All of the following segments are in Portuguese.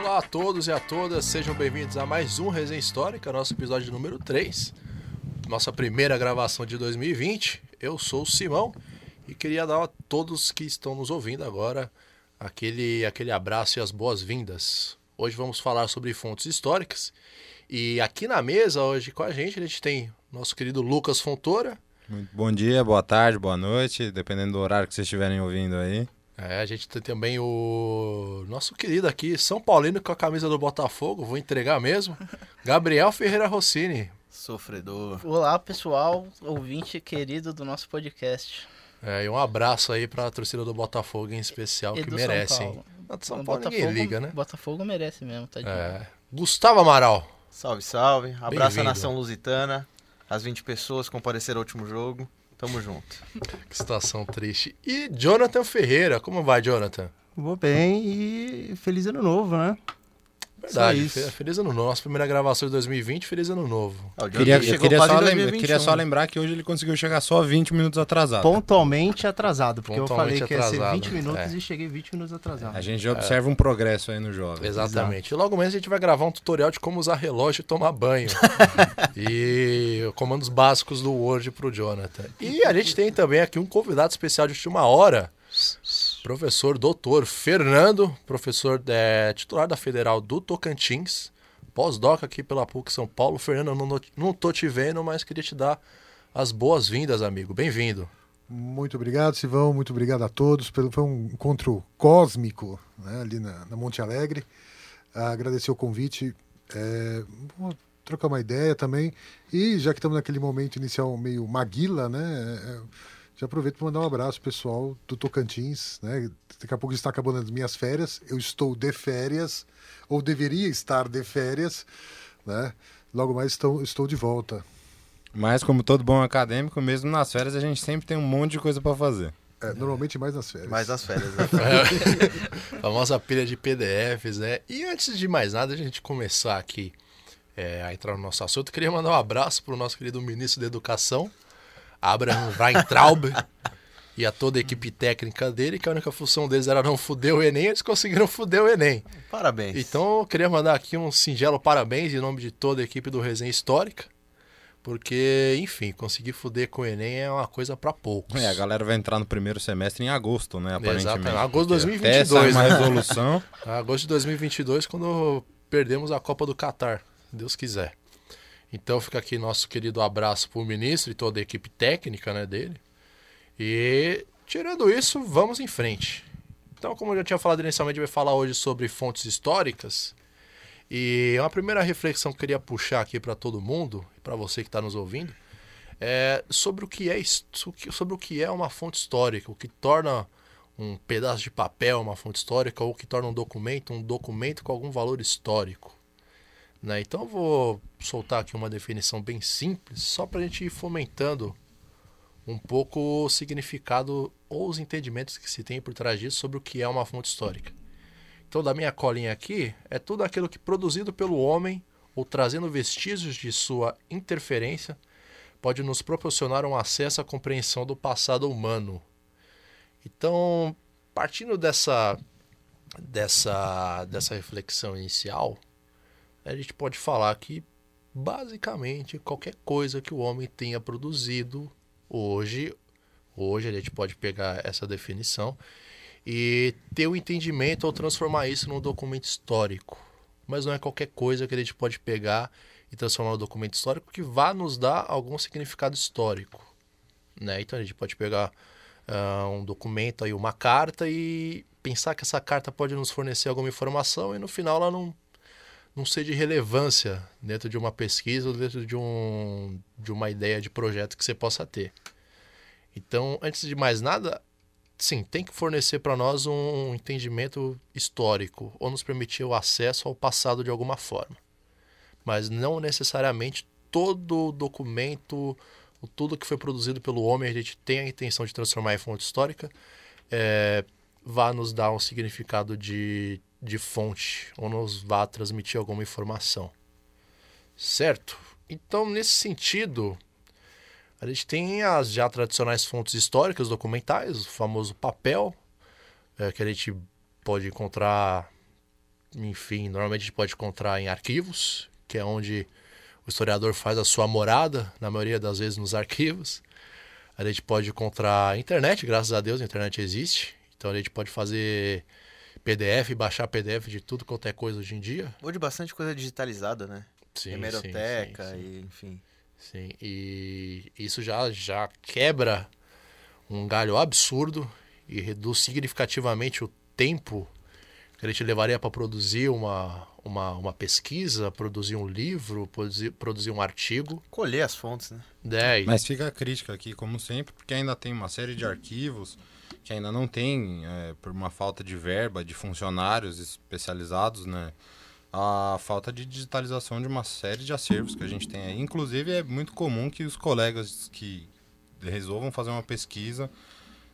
Olá a todos e a todas, sejam bem-vindos a mais um Resenha Histórica, nosso episódio número 3, nossa primeira gravação de 2020. Eu sou o Simão e queria dar a todos que estão nos ouvindo agora aquele, aquele abraço e as boas-vindas. Hoje vamos falar sobre fontes históricas e aqui na mesa hoje com a gente a gente tem nosso querido Lucas Fontoura. Muito bom dia, boa tarde, boa noite, dependendo do horário que vocês estiverem ouvindo aí. É, a gente tem também o nosso querido aqui, São Paulino com a camisa do Botafogo, vou entregar mesmo, Gabriel Ferreira Rossini. Sofredor. Olá, pessoal, ouvinte querido do nosso podcast. É, e um abraço aí pra torcida do Botafogo em especial, E que merece, São? Paulo. São O Paulo ninguém liga, né? Botafogo merece mesmo, tá É. Gustavo Amaral. Salve, salve. Abraço à nação lusitana. As 20 pessoas que compareceram ao último jogo. Tamo junto. Que situação triste. E Jonathan Ferreira, como vai, Jonathan? Vou bem e feliz ano novo, né? Verdade, Só isso. fe- feliz ano novo. Nossa primeira gravação de 2020, feliz ano novo. Ah, Queria, eu chegou queria, só em lembra- 2021. queria só lembrar que hoje ele conseguiu chegar só 20 minutos atrasado. Pontualmente atrasado, porque Pontualmente eu falei que ia ser atrasado, 20 minutos é. e cheguei 20 minutos atrasado. A gente já observa um progresso aí no jovem. Exatamente. E logo menos a gente vai gravar um tutorial de como usar relógio e tomar banho. e comandos básicos do Word pro Jonathan. E a gente tem também aqui um convidado especial de última hora. Professor doutor Fernando, professor é, titular da Federal do Tocantins, pós-doc aqui pela PUC São Paulo. Fernando, não, não tô te vendo, mas queria te dar as boas-vindas, amigo. Bem-vindo. Muito obrigado, Silvão. Muito obrigado a todos. Pelo, foi um encontro cósmico né, ali na, na Monte Alegre. Agradecer o convite. É, vou trocar uma ideia também. E já que estamos naquele momento inicial meio maguila, né? é, já aproveito para mandar um abraço pessoal do Tocantins. Né, daqui a pouco está acabando as minhas férias. Eu estou de férias, ou deveria estar de férias. Né? Logo mais estou, estou de volta. Mas como todo bom acadêmico, mesmo nas férias a gente sempre tem um monte de coisa pra fazer. É, normalmente mais nas férias. Mais as férias, né? famosa pilha de PDFs, né? E antes de mais nada, a gente começar aqui é, a entrar no nosso assunto, eu queria mandar um abraço para o nosso querido ministro da Educação, Abraham Weintraub, e a toda a equipe técnica dele, que a única função deles era não fuder o Enem, eles conseguiram fuder o Enem. Parabéns. Então, eu queria mandar aqui um singelo parabéns em nome de toda a equipe do Resenha Histórica, porque, enfim, conseguir fuder com o Enem é uma coisa para poucos. É, a galera vai entrar no primeiro semestre em agosto, né? Aparentemente. Exatamente. Agosto de Porque Até 2022, sair uma né? resolução. Agosto de 2022, quando perdemos a Copa do Catar, se Deus quiser. Então fica aqui nosso querido abraço para o ministro e toda a equipe técnica né, dele. E tirando isso, vamos em frente. Então, como eu já tinha falado inicialmente, gente vai falar hoje sobre fontes históricas. E uma primeira reflexão que eu queria puxar aqui para todo mundo, para você que está nos ouvindo, é sobre o que é sobre o que é uma fonte histórica, o que torna um pedaço de papel uma fonte histórica ou o que torna um documento um documento com algum valor histórico. Né? Então eu vou soltar aqui uma definição bem simples, só para a gente ir fomentando um pouco o significado ou os entendimentos que se tem por trás disso sobre o que é uma fonte histórica. Então, da minha colinha aqui, é tudo aquilo que produzido pelo homem ou trazendo vestígios de sua interferência pode nos proporcionar um acesso à compreensão do passado humano. Então, partindo dessa, dessa, dessa reflexão inicial, a gente pode falar que basicamente qualquer coisa que o homem tenha produzido hoje, hoje a gente pode pegar essa definição e ter o entendimento ou transformar isso num documento histórico. Mas não é qualquer coisa que a gente pode pegar e transformar num documento histórico que vá nos dar algum significado histórico. Né? Então a gente pode pegar ah, um documento aí, uma carta e pensar que essa carta pode nos fornecer alguma informação e no final ela não, não ser de relevância dentro de uma pesquisa ou dentro de, um, de uma ideia de projeto que você possa ter. Então, antes de mais nada, sim, tem que fornecer para nós um entendimento histórico ou nos permitir o acesso ao passado de alguma forma. Mas não necessariamente todo documento, tudo que foi produzido pelo homem, a gente tem a intenção de transformar em fonte histórica, é, vá nos dar um significado de, de fonte ou nos vá transmitir alguma informação. Certo? Então, nesse sentido, a gente tem as já tradicionais fontes históricas documentais, o famoso papel, é, que a gente pode encontrar enfim, normalmente a gente pode encontrar em arquivos, que é onde o historiador faz a sua morada, na maioria das vezes nos arquivos. A gente pode encontrar internet, graças a Deus a internet existe. Então a gente pode fazer PDF, baixar PDF de tudo quanto é coisa hoje em dia. Hoje bastante coisa digitalizada, né? Sim, Hemeroteca sim, sim, sim. e enfim. Sim, e isso já, já quebra um galho absurdo e reduz significativamente o tempo que a gente levaria para produzir uma, uma, uma pesquisa, produzir um livro, produzir, produzir um artigo. Colher as fontes, né? É, e- Mas fica a crítica aqui, como sempre, porque ainda tem uma série de arquivos que ainda não tem, é, por uma falta de verba, de funcionários especializados, né? A falta de digitalização de uma série de acervos que a gente tem aí. Inclusive, é muito comum que os colegas que resolvam fazer uma pesquisa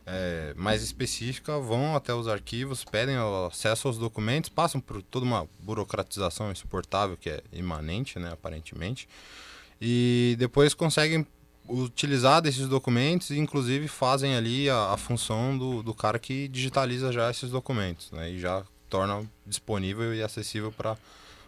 é, mais específica vão até os arquivos, pedem acesso aos documentos, passam por toda uma burocratização insuportável que é imanente, né, aparentemente, e depois conseguem utilizar desses documentos e inclusive fazem ali a, a função do, do cara que digitaliza já esses documentos, né, e já torna disponível e acessível para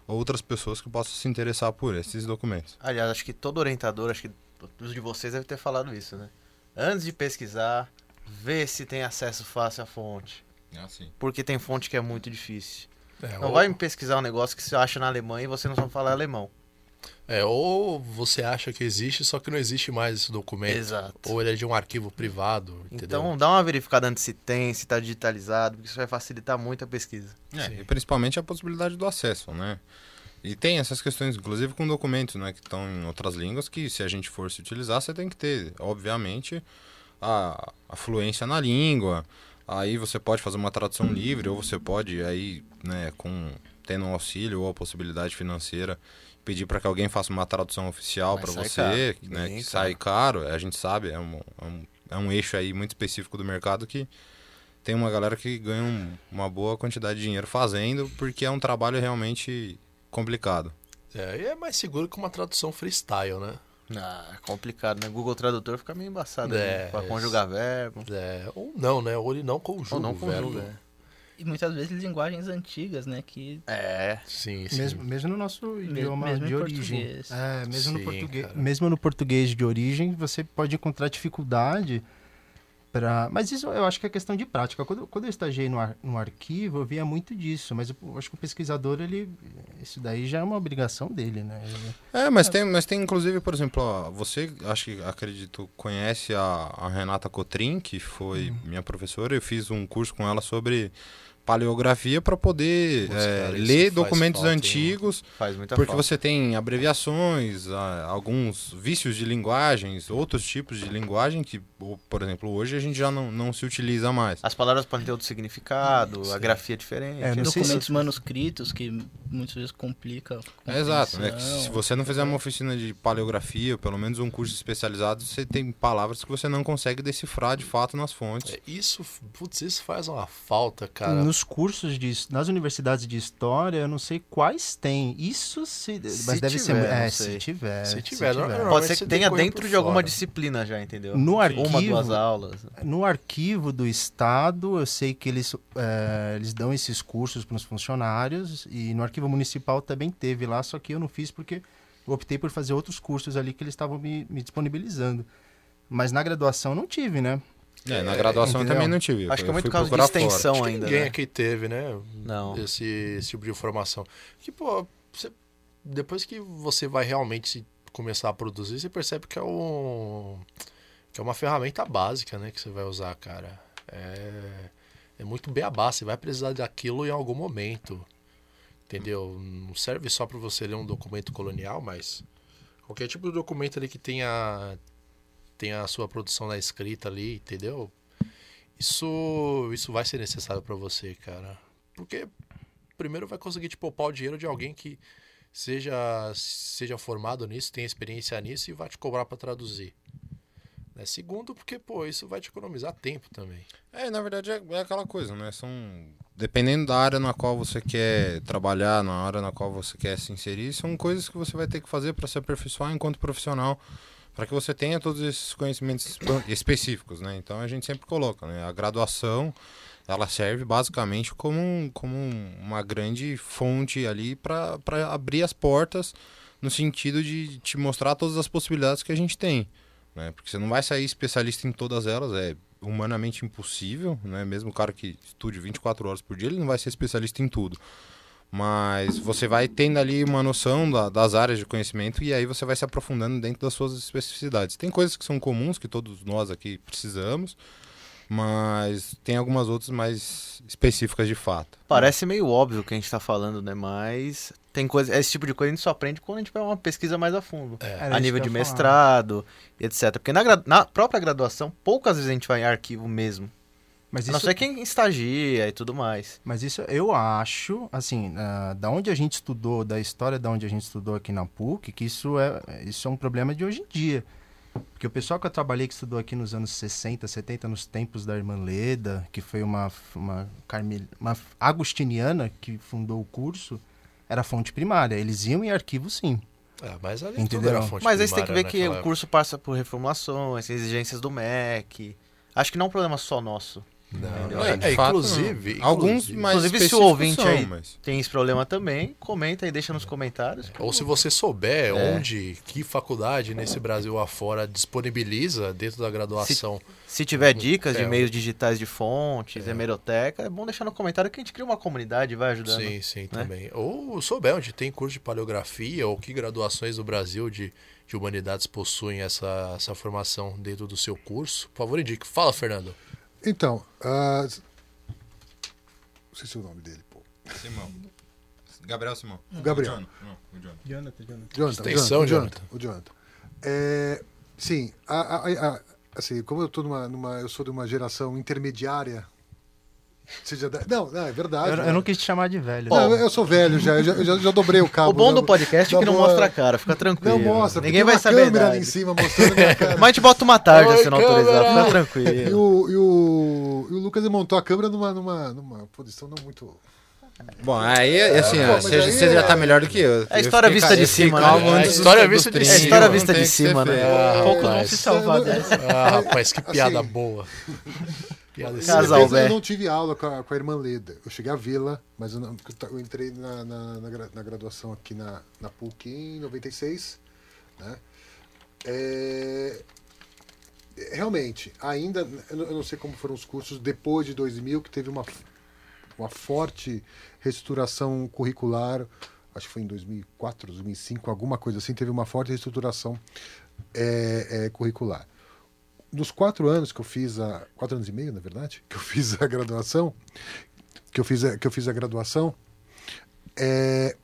outras pessoas que possam se interessar por esses documentos. Aliás, acho que todo orientador, acho que todos de vocês devem ter falado isso, né? Antes de pesquisar, vê se tem acesso fácil à fonte. É assim. Porque tem fonte que é muito difícil. é, Não ou, vai me pesquisar um negócio que você acha na Alemanha e você não sabe falar alemão. É, ou você acha que existe, só que não existe mais esse documento. Exato. Ou ele é de um arquivo privado, entendeu? Então dá uma verificada antes se tem, se está digitalizado, porque isso vai facilitar muito a pesquisa. É, Sim. e principalmente a possibilidade do acesso, né? E tem essas questões, inclusive com documentos, né, que estão em outras línguas, que se a gente for se utilizar, você tem que ter, obviamente, a, a fluência na língua. Aí você pode fazer uma tradução livre, ou você pode aí, né, com tendo um auxílio ou a possibilidade financeira, pedir para que alguém faça uma tradução oficial para você, caro, né, bem que sai caro, a gente sabe, é um, é um, é um eixo aí muito específico do mercado que tem uma galera que ganha um- uma boa quantidade de dinheiro fazendo, porque é um trabalho realmente complicado. É, e é mais seguro que uma tradução freestyle, né? Ah, é complicado, né? Google Tradutor fica meio embaçado É, né? pra é. conjugar verbo. É, ou não, né? Ou ele não conjuga Ou não o verbo. é. E muitas vezes linguagens antigas, né? Que É. Sim, sim. Mesmo, mesmo no nosso idioma mesmo de origem. português. É, mesmo, no Sim, português, cara. mesmo no português de origem, você pode encontrar dificuldade para. Mas isso eu acho que é questão de prática. Quando, quando eu estagiei no, ar- no arquivo, eu via muito disso. Mas eu, eu acho que o pesquisador, ele. Isso daí já é uma obrigação dele, né? Ele- É, mas tem, mas tem inclusive, por exemplo, ó, você, acho que acredito, conhece a, a Renata Cotrim, que foi minha professora. Eu fiz um curso com ela sobre paleografia para poder é, ler documentos falta, antigos. Faz muita Porque falta. você tem abreviações, alguns vícios de linguagens, outros tipos de linguagem que, por exemplo, hoje a gente já não, não se utiliza mais. As palavras podem ter outro significado, a Sim. grafia é diferente. É, sei se- documentos manuscritos que muitas vezes complica. a É exato, né? Se você não fizer uma oficina de paleografia, ou pelo menos um curso especializado, você tem palavras que você não consegue decifrar de fato nas fontes. É, Isso, putz, isso faz uma falta, cara. Nos cursos de nas universidades de história, eu não sei quais tem. Isso se, Se mas deve ser tiver, é, não se tiver, Se tiver, não- não- Pode ser que tenha dentro de alguma fora. disciplina já, entendeu? No arquivo, Uma, duas aulas. no arquivo do estado, eu sei que eles, é, eles dão esses cursos para os funcionários e no arquivo municipal também teve lá, só que eu não fiz porque eu optei por fazer outros cursos ali que eles estavam me, me disponibilizando. Mas na graduação não tive, né? É, na graduação eu entendeu? também não tive. Acho que é muito caso de fora. extensão Acho que ainda, ninguém né? aqui teve, né? Não. Esse, esse tipo de informação. Que, pô, você- depois que você vai realmente se- começar a produzir, você percebe que é um. que é uma ferramenta básica, né? Que você vai usar, cara. É, é muito beabá, você vai precisar daquilo em algum momento. Entendeu? Não serve só para você ler um documento colonial, mas qualquer tipo de documento ali que tenha, tenha a sua produção na escrita ali, entendeu? Isso, isso vai ser necessário para você, cara. Porque primeiro vai conseguir te poupar o dinheiro de alguém que seja seja formado nisso, tenha experiência nisso e vai te cobrar para traduzir. Né? Segundo, porque pô, isso vai te economizar tempo também. É, na verdade é, é aquela coisa, né? São dependendo da área na qual você quer trabalhar, na área na qual você quer se inserir, são coisas que você vai ter que fazer para se aperfeiçoar enquanto profissional, para que você tenha todos esses conhecimentos espe- específicos, né? Então a gente sempre coloca, né? A graduação ela serve basicamente como, um- como um- uma grande fonte ali para abrir as portas no sentido de te mostrar todas as possibilidades que a gente tem. Né? Porque você não vai sair especialista em todas elas, é humanamente impossível, né? Mesmo o cara que estude 24 horas por dia, ele não vai ser especialista em tudo. Mas você vai tendo ali uma noção da- das áreas de conhecimento e aí você vai se aprofundando dentro das suas especificidades. Tem coisas que são comuns, que todos nós aqui precisamos, mas tem algumas outras mais específicas de fato. Parece meio óbvio o que a gente tá falando, né? Mas tem coisa, esse tipo de coisa a gente só aprende quando a gente vai uma pesquisa mais a fundo. Era a isso nível de falar. mestrado, e etc. Porque na, na própria graduação, poucas vezes a gente vai em arquivo mesmo. Mas A não isso, ser quem estagia e tudo mais. mas isso eu acho, assim, ah, da onde a gente estudou, da história da onde a gente estudou aqui na PUC, que isso é, isso é um problema de hoje em dia. Porque o pessoal que eu trabalhei que estudou aqui nos anos 60, 70, nos tempos da irmã Leda, que foi uma, uma, carmel, uma agostiniana que fundou o curso, era fonte primária. Eles iam em arquivo sim. É, mas ali tudo Entenderam? era fonte Mas aí você tem que ver que o curso passa por reformulações, exigências do MEC. Acho que não é um problema só nosso. Não, Entendeu? é, é, fato, inclusive, não. alguns inclusive. mais Inclusive, se o ouvinte são, aí- mas- Tem esse problema também, comenta e deixa nos comentários. Ou se você souber É. onde, que faculdade nesse Brasil afora disponibiliza dentro da graduação. Se tiver dicas de É. meios digitais de fontes, hemeroteca, é bom deixar no comentário que a gente cria uma comunidade e vai ajudando. Sim, sim, né? também. Ou souber onde tem curso de paleografia ou que graduações do Brasil de, de humanidades possuem essa, essa formação dentro do seu curso. Por favor, indique. Fala, Fernando. Então, ah, não sei se é o nome dele, pô. Simão. Gabriel Simão. Gabriel. O John. Não, o John. Jonathan, Jonathan. Jonathan, Extensão, o Jonathan, o Jonathan. É, sim, a- a- a- assim, como eu tô numa, numa, eu sou de uma geração intermediária, não, não, é verdade. Eu, né? eu não quis te chamar de velho. Não, eu sou velho já, eu já, eu já, já dobrei o cabo. O bom do podcast é que não boa- mostra a cara, fica tranquilo. Não mostra, Ninguém vai saber. câmera ali em cima mostrando minha cara. Mas a gente bota uma tarde se não autorizar, fica E tranquilo. o, e, o, e o Lucas montou a câmera numa, numa, numa posição não muito. Bom, aí, assim, ó, mas você, já é- tá melhor do que eu. É a Eu história fiquei vista de cima, né? É a história vista de 30, cima. É a história não vista de cima, né? Ah, Poucos vão rapaz. se salvar dessa. Ah, rapaz, que Assim, piada boa. Piada Casal, velho. eu não tive aula com a, com a irmã Leda. Eu cheguei a vê-la, mas eu, não- eu entrei na, na, na gra- na graduação aqui na, na PUC em 96. Né? É, realmente, ainda, eu não- eu não sei como foram os cursos depois de 2000, que teve uma, uma forte reestruturação curricular. Acho que foi em 2004, 2005, alguma coisa assim. Teve uma forte reestruturação é, é, curricular dos quatro anos que eu fiz a quatro anos e meio na verdade que eu fiz a graduação que eu fiz a, que eu fiz a graduação é,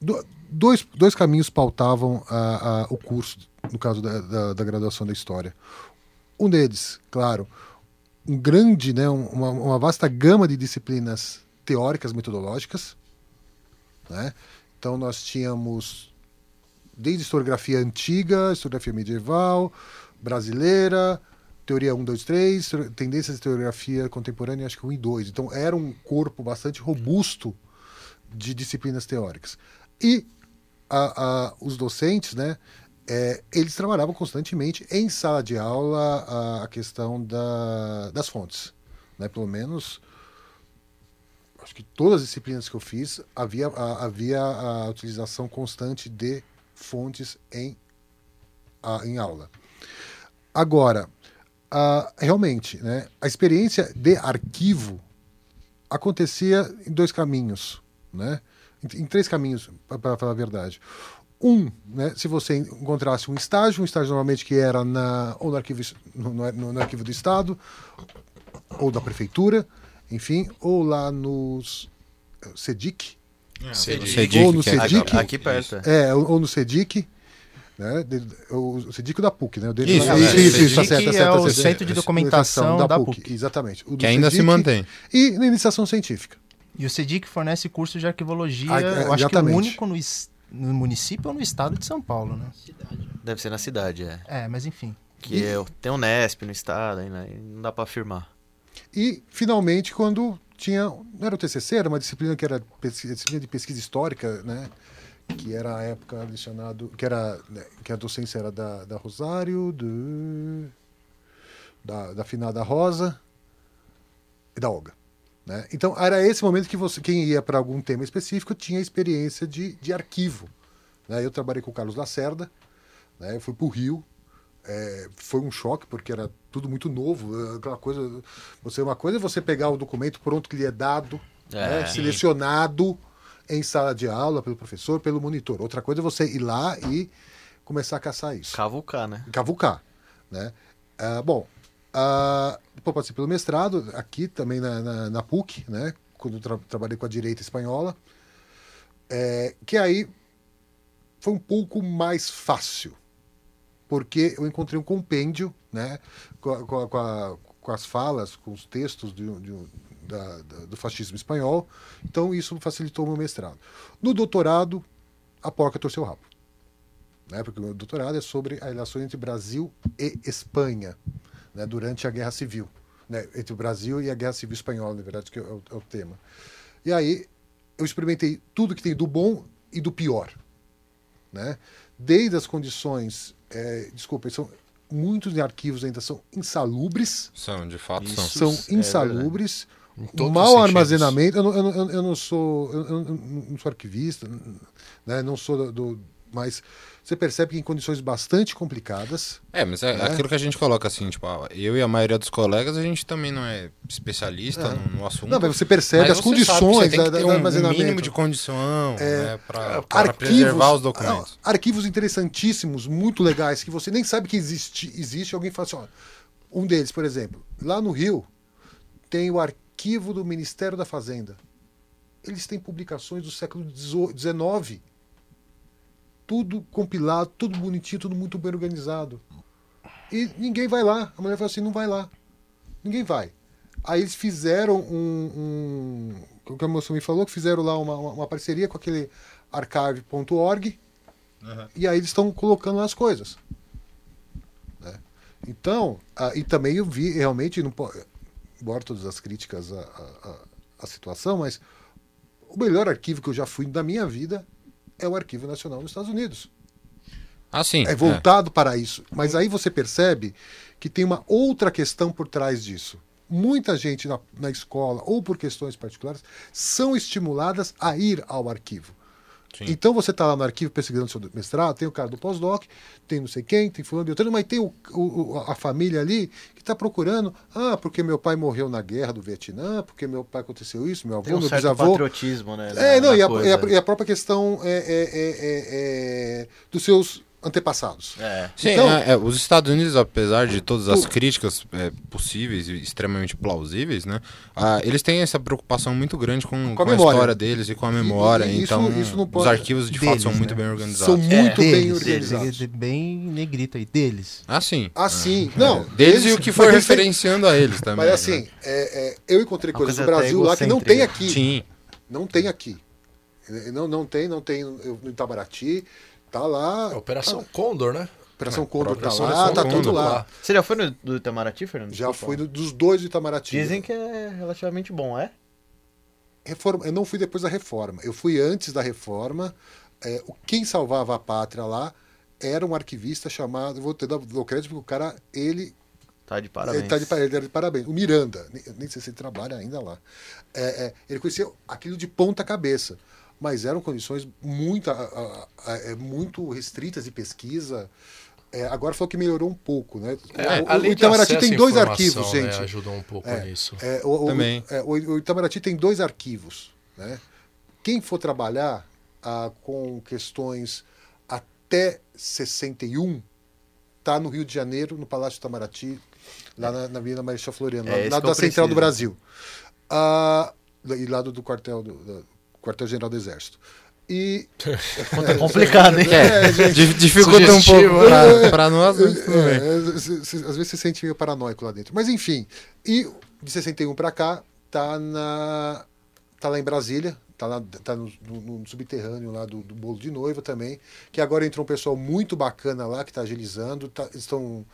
do- dois, dois caminhos pautavam a, a- o curso no caso da, da, da graduação da história. Um deles claro um grande né um- uma, uma vasta gama de disciplinas teóricas metodológicas né? Então nós tínhamos desde historiografia antiga historiografia medieval brasileira, teoria 1, 2, 3, tendências de historiografia contemporânea, acho que 1 e 2. Então era um corpo bastante robusto de disciplinas teóricas. E a- a- os docentes, né, é, eles trabalhavam constantemente em sala de aula a, a questão da- das fontes. Né? Pelo menos, acho que todas as disciplinas que eu fiz, havia, a- havia a utilização constante de fontes em, em aula. Agora, ah, realmente, né, a experiência de arquivo acontecia em dois caminhos, né? Em, em três caminhos, para falar a verdade. Um, né, se você encontrasse um estágio, um estágio normalmente que era na, ou no arquivo, no, no- no arquivo do Estado, ou da Prefeitura, enfim, ou lá nos eh, CEDIC, É, Cedic. o Cedic, Ou no que é- Cedic. Aqui, aqui perto. é. é, ou, ou no CEDIC, né, o CEDIC da PUC, né? o dele- Isso, é, isso, isso, CEDIC tá certo, tá é certo, tá o certo. Centro de Documentação da PUC. Exatamente. O do Que ainda se CEDIC mantém. E na iniciação científica. E o CEDIC fornece curso de arquivologia, Ah, é, eu acho que o exatamente. único no, no município ou no estado de São Paulo, né? Deve ser na cidade, é. É, mas enfim. Que eu, tem o Nesp no estado, né, não dá pra afirmar. E, finalmente, quando tinha. Não era o TCC, era uma disciplina que era pesquisa, disciplina de pesquisa histórica, né? Que era a época lecionado. Que, era, né, que a docência era da, da Rosário, do, da, da finada Rosa. da Olga. Né? Então, era esse momento que você, quem ia para algum tema específico tinha experiência de, de arquivo. Né? Eu trabalhei com o Carlos Lacerda, né? eu fui para o Rio, é, foi um choque porque era tudo muito novo, aquela coisa, você uma coisa é você pegar o documento pronto que lhe é dado, né? É. selecionado em sala de aula pelo professor, pelo monitor. Outra coisa é você ir lá e começar a caçar isso Cavucar, né? cavucar, né? Ah, bom, ah, depois passei pelo mestrado aqui também na, na, na PUC, né? Quando tra- trabalhei com a direita espanhola, É, que aí foi um pouco mais fácil, porque eu encontrei um compêndio, né? Com, a- com a- com as falas, com os textos de de da- da- do fascismo espanhol, então isso facilitou o meu mestrado. No doutorado, a porca torceu o rabo né, porque o meu doutorado é sobre a relação entre Brasil e Espanha né, durante a Guerra Civil. Né, entre o Brasil e a Guerra Civil Espanhola, na verdade, que é o, é o tema. E aí eu experimentei tudo que tem do bom e do pior. Né? Desde as condições, é, desculpa, são, muitos arquivos ainda são insalubres, São, de fato, são. Isso. são é insalubres, os mau armazenamento. Eu não, eu não- eu- não sou, eu, não sou arquivista, né? não sou do, do- mas você percebe que em condições bastante complicadas. É, mas é Né? aquilo que a gente coloca assim, tipo, ah, eu e a maioria dos colegas, a gente também não é especialista É. no, no assunto. Não, mas você percebe Mas as você condições tem da, do um armazenamento. mínimo de condição né, para preservar os documentos. não, arquivos interessantíssimos, muito legais, que você nem sabe que existe, existe alguém fala assim, ó, um deles, por exemplo, lá no Rio, tem o arquivo do Ministério da Fazenda. Eles têm publicações do século XIX. Tudo compilado, tudo bonitinho, tudo muito bem organizado. E ninguém vai lá. A mulher fala assim, não vai lá. Ninguém vai. Aí eles fizeram um. um o que a moça me falou, que fizeram lá uma, uma, parceria com aquele archive.org. E aí eles estão colocando lá as coisas. né? Então, ah, e também eu vi realmente, não po- embora todas as críticas à, à, à- situação, mas o melhor arquivo que eu já fui da minha vida é o Arquivo Nacional dos Estados Unidos. Ah, sim. É voltado para isso. Mas aí você percebe que tem uma outra questão por trás disso. Muita gente na, na escola, ou por questões particulares, são estimuladas a ir ao arquivo. Sim. Então você está lá no arquivo pesquisando seu mestrado, tem o cara do pós-doc, tem não sei quem, tem fulano de outro, mas tem o, o- a família ali que está procurando, ah, porque meu pai morreu na guerra do Vietnã, porque meu pai aconteceu isso, meu avô, Tem um meu certo bisavô. patriotismo, né? É, não, e a, e a- e a própria questão é, é- é- é- é dos seus antepassados. É. Sim, Então- é, é, os Estados Unidos, apesar de todas as O- críticas é, possíveis e extremamente plausíveis, né, ah, eles têm essa preocupação muito grande com, Com a com a, história deles e com a memória. e isso- então, isso não os pode- arquivos de fato Deles, são muito né? bem organizados. São muito bem deles, organizados. deles, bem negrito aí, deles. Ah, sim. Assim, não. Deles e o que for mas eles têm- referenciando a eles também. Mas assim, né? é- é, eu encontrei coisas até Brasil lá que não tem aqui. Sim. Não tem aqui. Não, não tem, não tem no no Itamaraty. Tá lá. É Operação Condor, né? Operação É, Condor tá Operação lá, tá tudo tá lá. Você já foi no do Itamaraty, Fernando? Já Desculpa. fui no- dos dois do Itamaraty. Dizem que é relativamente bom, é? Reforma, eu não fui depois da reforma. Eu fui antes da reforma. É, o- quem salvava a pátria lá era um arquivista chamado. Vou te dar dou crédito porque o cara, ele Tá de parabéns. Ele tá de, ele era de parabéns. O Miranda, nem, nem sei se ele trabalha ainda lá. É, é, ele conhecia aquilo de ponta cabeça, mas eram condições muito, a- a- a- é, muito restritas de pesquisa. É, agora falou que melhorou um pouco, né? É, o, o, Itamaraty tem dois arquivos, né, gente. ajudou um pouco É, nisso. É, o, o- Também. é, o, o Itamaraty tem dois arquivos. Né? Quem for trabalhar ah, com questões até 61 está no Rio de Janeiro, no Palácio Itamaraty, lá na, na Avenida Marechal Floriano, É lá, que da Central do preciso. Brasil. Ah, e lá do, do quartel do, do quartel-general do Exército. E Tá complicado, hein? É, gente. Di- Dificulta um pouco pra, pra nós. É, c- às vezes você se sente meio paranoico lá dentro. Mas enfim. E de 61 para cá, tá, na, tá lá em Brasília, tá, lá, tá no, no- no subterrâneo lá do, do bolo de noiva também. Que agora entrou um pessoal muito bacana lá, que está agilizando, tá, estão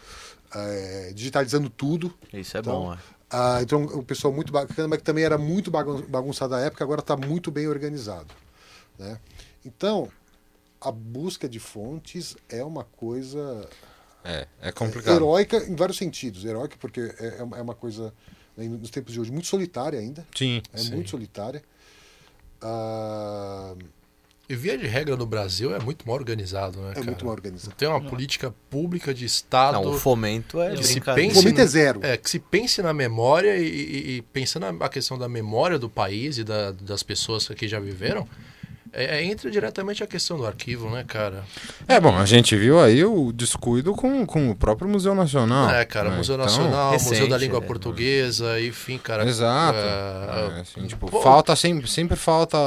é, digitalizando tudo. Isso é Então, bom, é. Ah, então, um pessoal muito bacana, mas que também era muito bagun- bagunçado à época, agora está muito bem organizado. Né? Então, a busca de fontes é uma coisa É, é complicado. heróica em vários sentidos. Heróica porque é, é uma- é coisa né, nos tempos de hoje, muito solitária ainda. Sim. É Sim. muito solitária. Ah, E via de regra no Brasil é muito mal organizado, né, é cara? muito mal organizado. Tem uma política pública de Estado Não, o fomento é que se pense momento no- é zero. É, que se pense na memória e, e- e pensando na a questão da memória do país e da- das pessoas que aqui já viveram, é, é, entra diretamente a questão do arquivo, né, cara? É, bom, a gente viu aí o descuido com, com o próprio Museu Nacional. é, cara, né? Museu Então, Nacional, Museu recente, da Língua né? Portuguesa, enfim, cara. Exato. é, É, assim, tipo, pô, falta sempre, sempre falta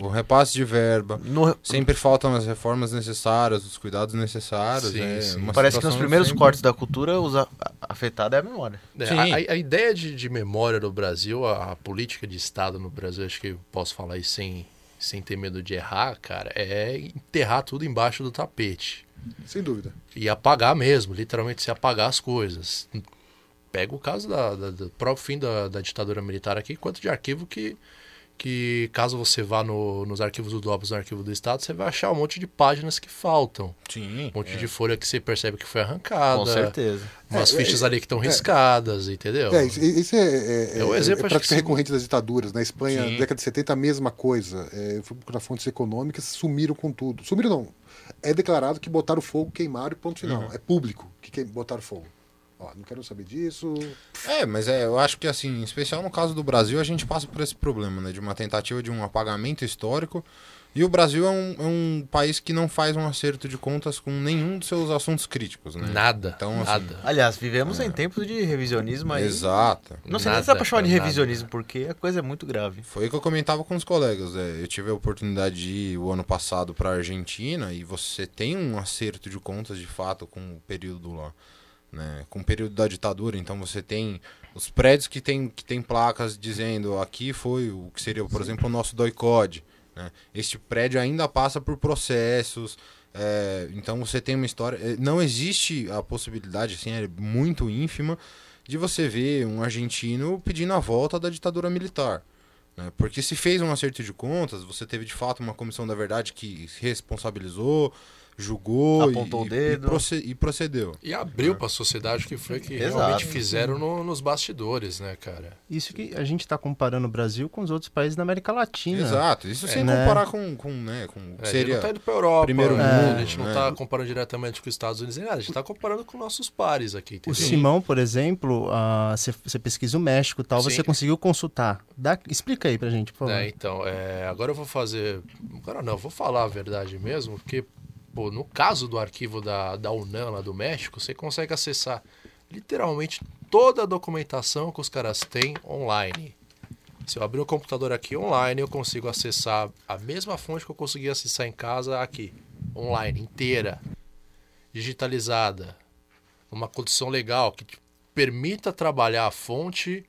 o repasse de verba. No- Sempre faltam as reformas necessárias, os cuidados necessários. Sim, é sim. parece que nos primeiros sempre- cortes da cultura, os a- a- afetado é a memória. É, Sim. a, a- a ideia de, de memória no Brasil, a, a política de Estado no Brasil, acho que eu posso falar isso sem, sem ter medo de errar, cara, é enterrar tudo embaixo do tapete. Sem dúvida. E apagar mesmo, literalmente se apagar as coisas. Pega o caso da, da- do próprio fim da, da ditadura militar aqui, quanto de arquivo que, que caso você vá no- nos arquivos do DOPS, no arquivo do Estado, você vai achar um monte de páginas que faltam. Sim. Um monte é. de folha que você percebe que foi arrancada. Com certeza. Umas É, fichas ali que estão riscadas, entendeu? É, isso, é, é, É o exemplo, é prática recorrente das ditaduras. Na Espanha, Sim. na década de 70, a mesma coisa. É, eu fui procurar fontes econômicas, sumiram com tudo. Sumiram não. É declarado que botaram fogo, queimaram e ponto final. É público que botaram fogo. Ó, não quero saber disso. É, mas é, eu acho que assim, em especial no caso do Brasil, a gente passa por esse problema, né? De uma tentativa de um apagamento histórico. E o Brasil é um, é um país que não faz um acerto de contas com nenhum dos seus assuntos críticos, né? Nada. Então, assim, nada. Aliás, vivemos em tempos de revisionismo aí. Exato. Não sei nem se Nada, dá pra chamar de revisionismo, porque a coisa é muito grave. Foi o que eu comentava com os colegas. né? Eu tive a oportunidade de ir o ano passado para a Argentina e você tem um acerto de contas de fato com o período lá. Né? Com o período da ditadura. Então você tem os prédios que tem, que tem placas dizendo aqui foi o que seria, por exemplo, o nosso doicode. Né? Este prédio ainda passa por processos. é, então você tem uma história. é, Não existe a possibilidade, assim, é muito ínfima, de você ver um argentino pedindo a volta da ditadura militar. né? Porque se fez um acerto de contas, você teve de fato uma comissão da verdade que se responsabilizou, julgou Apontou e, o dedo. E, proce- e procedeu. E abriu pra sociedade o que foi que Exato. realmente fizeram no- nos bastidores, né, cara? Isso que a gente está comparando o Brasil com os outros países da América Latina. Exato. Isso É, sem né? comparar com, com, né, com É, a seria não tá indo pra Europa, primeiro né? mundo, a gente não né? tá comparando diretamente com os Estados Unidos, nem nada, a gente tá comparando com nossos pares aqui, O entendeu? Simão, por exemplo, você você pesquisa o México e tal, Sim. você conseguiu consultar. Dá- explica aí pra gente, por favor. É, então, é, agora eu vou fazer. Agora não, eu vou falar a verdade mesmo, porque, pô, no caso do arquivo da, da UNAM lá do México, você consegue acessar literalmente toda a documentação que os caras têm online. Se eu abrir o computador aqui online, eu consigo acessar a mesma fonte que eu consegui acessar em casa aqui, online, inteira, digitalizada, numa condição legal que te permita trabalhar a fonte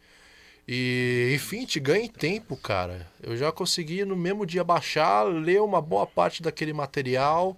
e, enfim, te ganhe tempo, cara. Eu já consegui no mesmo dia baixar, ler uma boa parte daquele material,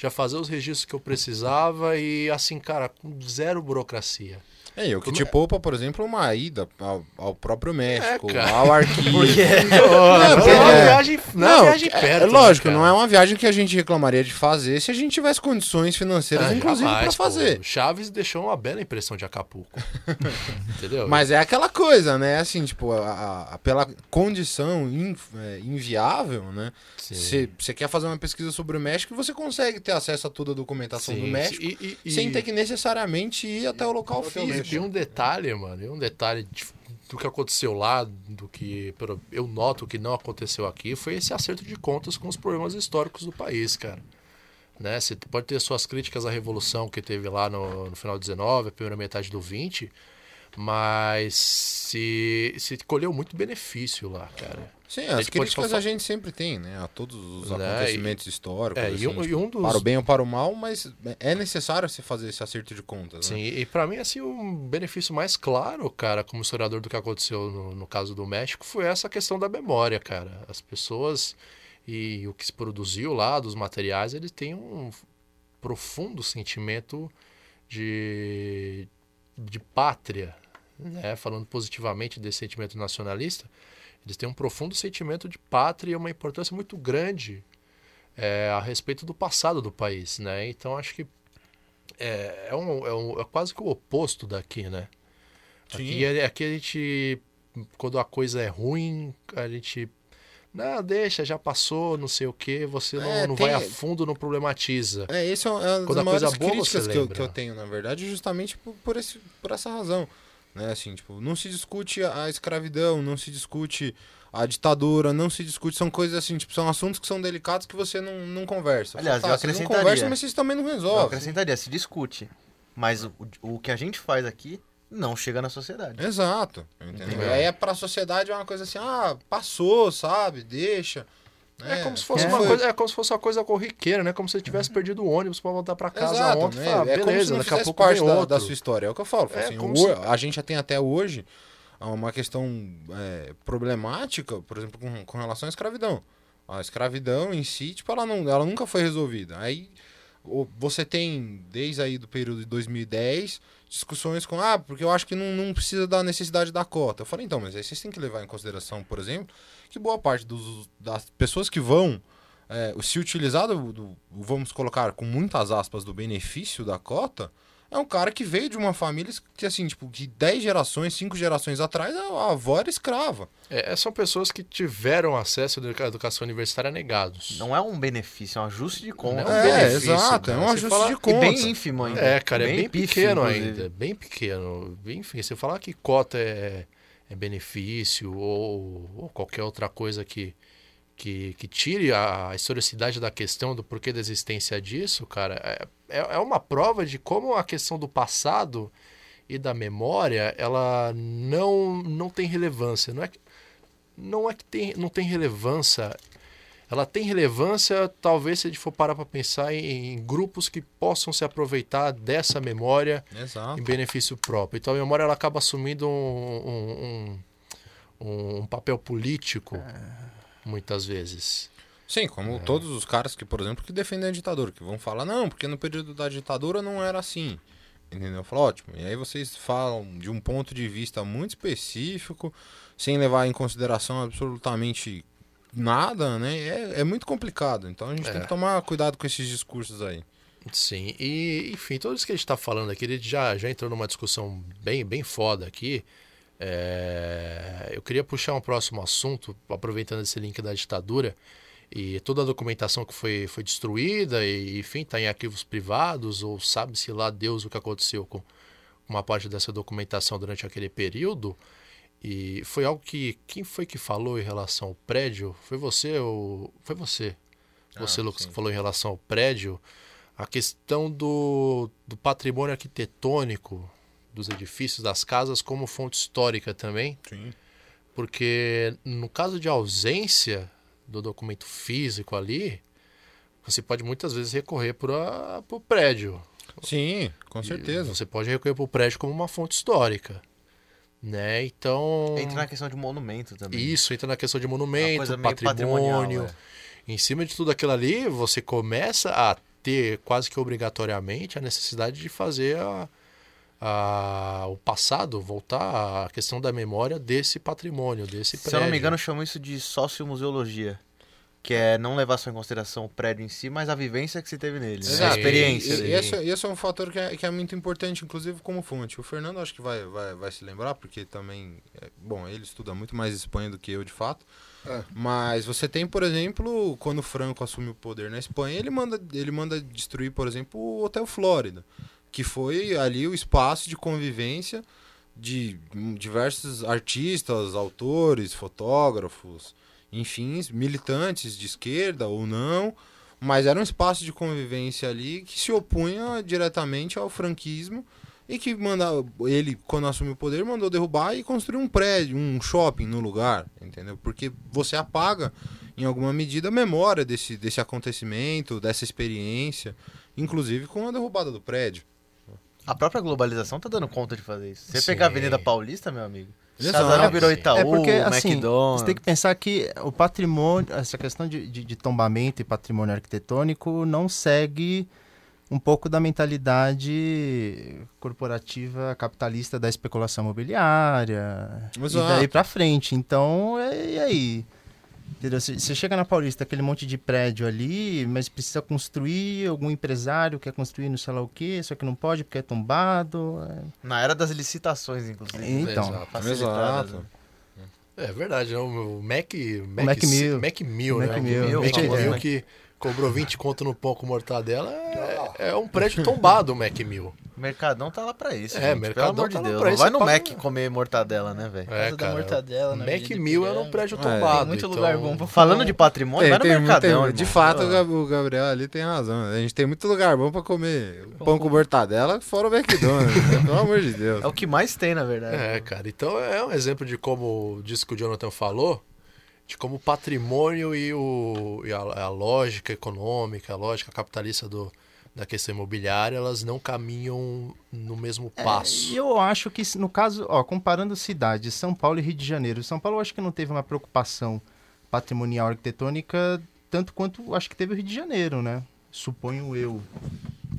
já fazer os registros que eu precisava e, assim, cara, com zero burocracia. É, e o que te é? poupa, por exemplo, uma ida ao, ao próprio México, É, ao arquivo. Porque Não, porque- é uma é. viagem, não, é uma viagem é- perto. é lógico, né, não é uma viagem que a gente reclamaria de fazer se a gente tivesse condições financeiras, Ah, inclusive, para fazer. pô. Chaves deixou uma bela impressão de Acapulco. Entendeu? Mas é aquela coisa, né? Assim, tipo, a- a- a- pela condição in- é, inviável, né? Sim. Você quer fazer uma pesquisa sobre o México, você consegue ter acesso a toda a documentação do Sim, México e- e- e- sem ter que necessariamente ir até o local físico. E um detalhe, mano, e um detalhe de- do que aconteceu lá, do que eu noto que não aconteceu aqui, foi esse acerto de contas com os problemas históricos do país, cara. Né? Você pode ter suas críticas à revolução que teve lá no, no final do 19, a primeira metade do 20, mas se, se colheu muito benefício lá, cara. Sim, as críticas a gente sempre tem, né? A todos os Né, acontecimentos históricos. é, e assim, um- e tipo, um dos- Para o bem ou para o mal, mas é necessário se fazer esse acerto de contas. Sim, Né? e pra mim, assim, o benefício mais claro, cara, como historiador do que aconteceu no, no caso do México, foi essa questão da memória, cara. As pessoas e o que se produziu lá, dos materiais, eles têm um profundo sentimento de, de pátria, né? Falando positivamente desse sentimento nacionalista, eles têm um profundo sentimento de pátria e uma importância muito grande é, a respeito do passado do país, né? Então, acho que é, é, um, é, um- é quase que o oposto daqui, né? Aqui, é- aqui a gente, quando a coisa é ruim, a gente. Não, deixa, já passou, não sei o que, você não, É, não tem- vai a fundo, não problematiza. É, esse é uma é uma das maiores boa, críticas que eu, que eu tenho, na verdade, justamente por, por, esse, por essa razão. Né? Assim, tipo, não se discute a escravidão, não se discute a ditadura, não se discute, são coisas assim, tipo, são assuntos que são delicados que você não, não conversa. Aliás, Fala, eu tá, vocês não acrescentaria. conversam, mas vocês também não Eu resolvem. acrescentaria, se discute. Mas o, o que a gente faz aqui não chega na sociedade. Exato. Entendeu? Entendeu? Aí é pra sociedade é uma coisa assim, ah, passou, sabe? Deixa. É, como se fosse é. uma coisa, é como se fosse uma coisa corriqueira, né? Como se você tivesse perdido o ônibus pra voltar pra casa Exato, ontem. né? Fala, é beleza, daqui a pouco parte vem da, da sua história. É o que eu falo. É, assim, como o- se- A gente já tem até hoje uma questão é, problemática, por exemplo, com, com relação à escravidão. A escravidão em si, tipo, ela, não, ela nunca foi resolvida. Aí você tem, desde aí do período de 2010, discussões com, ah, porque eu acho que não, não precisa da necessidade da cota. Eu falei, então, mas aí vocês têm que levar em consideração, por exemplo, que boa parte dos, das pessoas que vão é, se utilizar do, do- vamos colocar com muitas aspas, do benefício da cota, é um cara que veio de uma família que, assim, tipo, que 10 gerações, 5 gerações atrás, a, avó era escrava. É, são pessoas que tiveram acesso à educação universitária negados. Não é um benefício, é um ajuste de conta. Não é, benefício, exato, é cara. um Você ajuste fala- de E conta. bem ínfimo ainda. É, cara, é bem, pífio, pequeno inclusive. ainda, bem pequeno. Enfim, você falar que cota é, é benefício ou, ou qualquer outra coisa que, que, que tire a historicidade da questão do porquê da existência disso, cara, é, é é uma prova de como a questão do passado e da memória, ela não, não tem relevância. Não é que, não é que tem, não tem relevância ela tem relevância, talvez, se a gente for parar para pensar em, em grupos que possam se aproveitar dessa memória Exato. em benefício próprio. Então a memória ela acaba assumindo um, um, um- um papel político, muitas vezes. Sim, como todos os caras que, por exemplo, que defendem a ditadura, que vão falar, não, porque no período da ditadura não era assim. Entendeu? Eu falo, ótimo. E aí vocês falam de um ponto de vista muito específico, sem levar em consideração absolutamente nada, né? É, é muito complicado. Então a gente tem É. que tomar cuidado com esses discursos aí. Sim, e enfim, tudo isso que a gente está falando aqui, ele já, já entrou numa discussão bem, bem foda aqui. É, eu queria puxar um próximo assunto, aproveitando esse link da ditadura e toda a documentação que foi, foi destruída, e enfim, está em arquivos privados, ou sabe-se lá Deus o que aconteceu com uma parte dessa documentação durante aquele período. E foi algo que. Quem foi que falou em relação ao prédio? Foi você ou. Foi você. Você, Ah, Lucas, sim. que falou em relação ao prédio. A questão do, do patrimônio arquitetônico dos edifícios, das casas, como fonte histórica também. Sim. Porque no caso de ausência do documento físico ali, você pode muitas vezes recorrer para o prédio. Sim, com E certeza. Você pode recorrer para o prédio como uma fonte histórica. Né? Então. Entra na questão de monumento também. Isso, entra na questão de monumento, patrimônio. é. Em cima de tudo aquilo ali, você começa a ter quase que obrigatoriamente a necessidade de fazer a, a- o passado, voltar à questão da memória desse patrimônio, desse Se prédio. eu não me engano, chamam isso de sociomuseologia. Que é não levar só em consideração o prédio em si, mas a vivência que se teve nele. né? A experiência E, dele. e esse, esse é um fator que é, que é muito importante, inclusive como fonte. O Fernando acho que vai, vai, vai se lembrar, porque também. é- bom, ele estuda muito mais Espanha do que eu, de fato. É. Mas você tem, por exemplo, quando o Franco assume o poder na Espanha, ele manda, ele manda destruir, por exemplo, o Hotel Flórida, que foi ali o espaço de convivência de diversos artistas, autores, fotógrafos, enfim, militantes de esquerda ou não, mas era um espaço de convivência ali que se opunha diretamente ao franquismo e que manda, ele, quando assumiu o poder, mandou derrubar e construir um prédio, um shopping no lugar, entendeu? Porque você apaga, em alguma medida, a memória desse, desse acontecimento, dessa experiência, inclusive com a derrubada do prédio. A própria globalização tá dando conta de fazer isso. Você Sim. pegar a Avenida Paulista, meu amigo. Exato. Casarão virou Sim. Itaú, é porque, assim, McDonald's. você tem que pensar que o patrimônio, essa questão de, de, de tombamento e patrimônio arquitetônico não segue um pouco da mentalidade corporativa capitalista da especulação imobiliária Exato. e daí pra frente. Então, é- e aí? Entendeu? Você chega na Paulista, aquele monte de prédio ali, mas precisa construir, algum empresário quer construir não sei lá o quê, só que não pode porque é tombado. é- Na era das licitações, inclusive. Então, Exato. Facilitadas, Exato. né? É verdade, né? o Mac, Mac, Mac Mill. Mac Mill, Mac né? Mill. O Mac Mill Mill. que cobrou 20 conto no pão com mortadela é, é um prédio tombado, o Mac Mill. Mercadão tá lá pra isso. É, gente, Mercadão pelo amor tá de Deus. Não isso, vai no paga- Mac comer mortadela, né, velho? É, cara. mortadela, na Mac Mill era um prédio É, tombado. Tem muito então- lugar bom pra Falando de patrimônio, vai no Tem- tem- Mercadão, tem- de fato, o Gab- o Gabriel ali tem razão. A gente tem muito lugar bom pra comer pão com mortadela, fora o McDonald's. né? Pelo amor de Deus. É o que mais tem, na verdade. É, cara. Então é um exemplo de como disso que o Jonathan falou, de como o patrimônio e, o, e a, a lógica econômica, a lógica capitalista do, da questão imobiliária, elas não caminham no mesmo passo. E eu acho que, no caso, ó, comparando cidades, São Paulo e Rio de Janeiro, São Paulo eu acho que não teve uma preocupação patrimonial arquitetônica tanto quanto acho que teve o Rio de Janeiro, né? Suponho eu.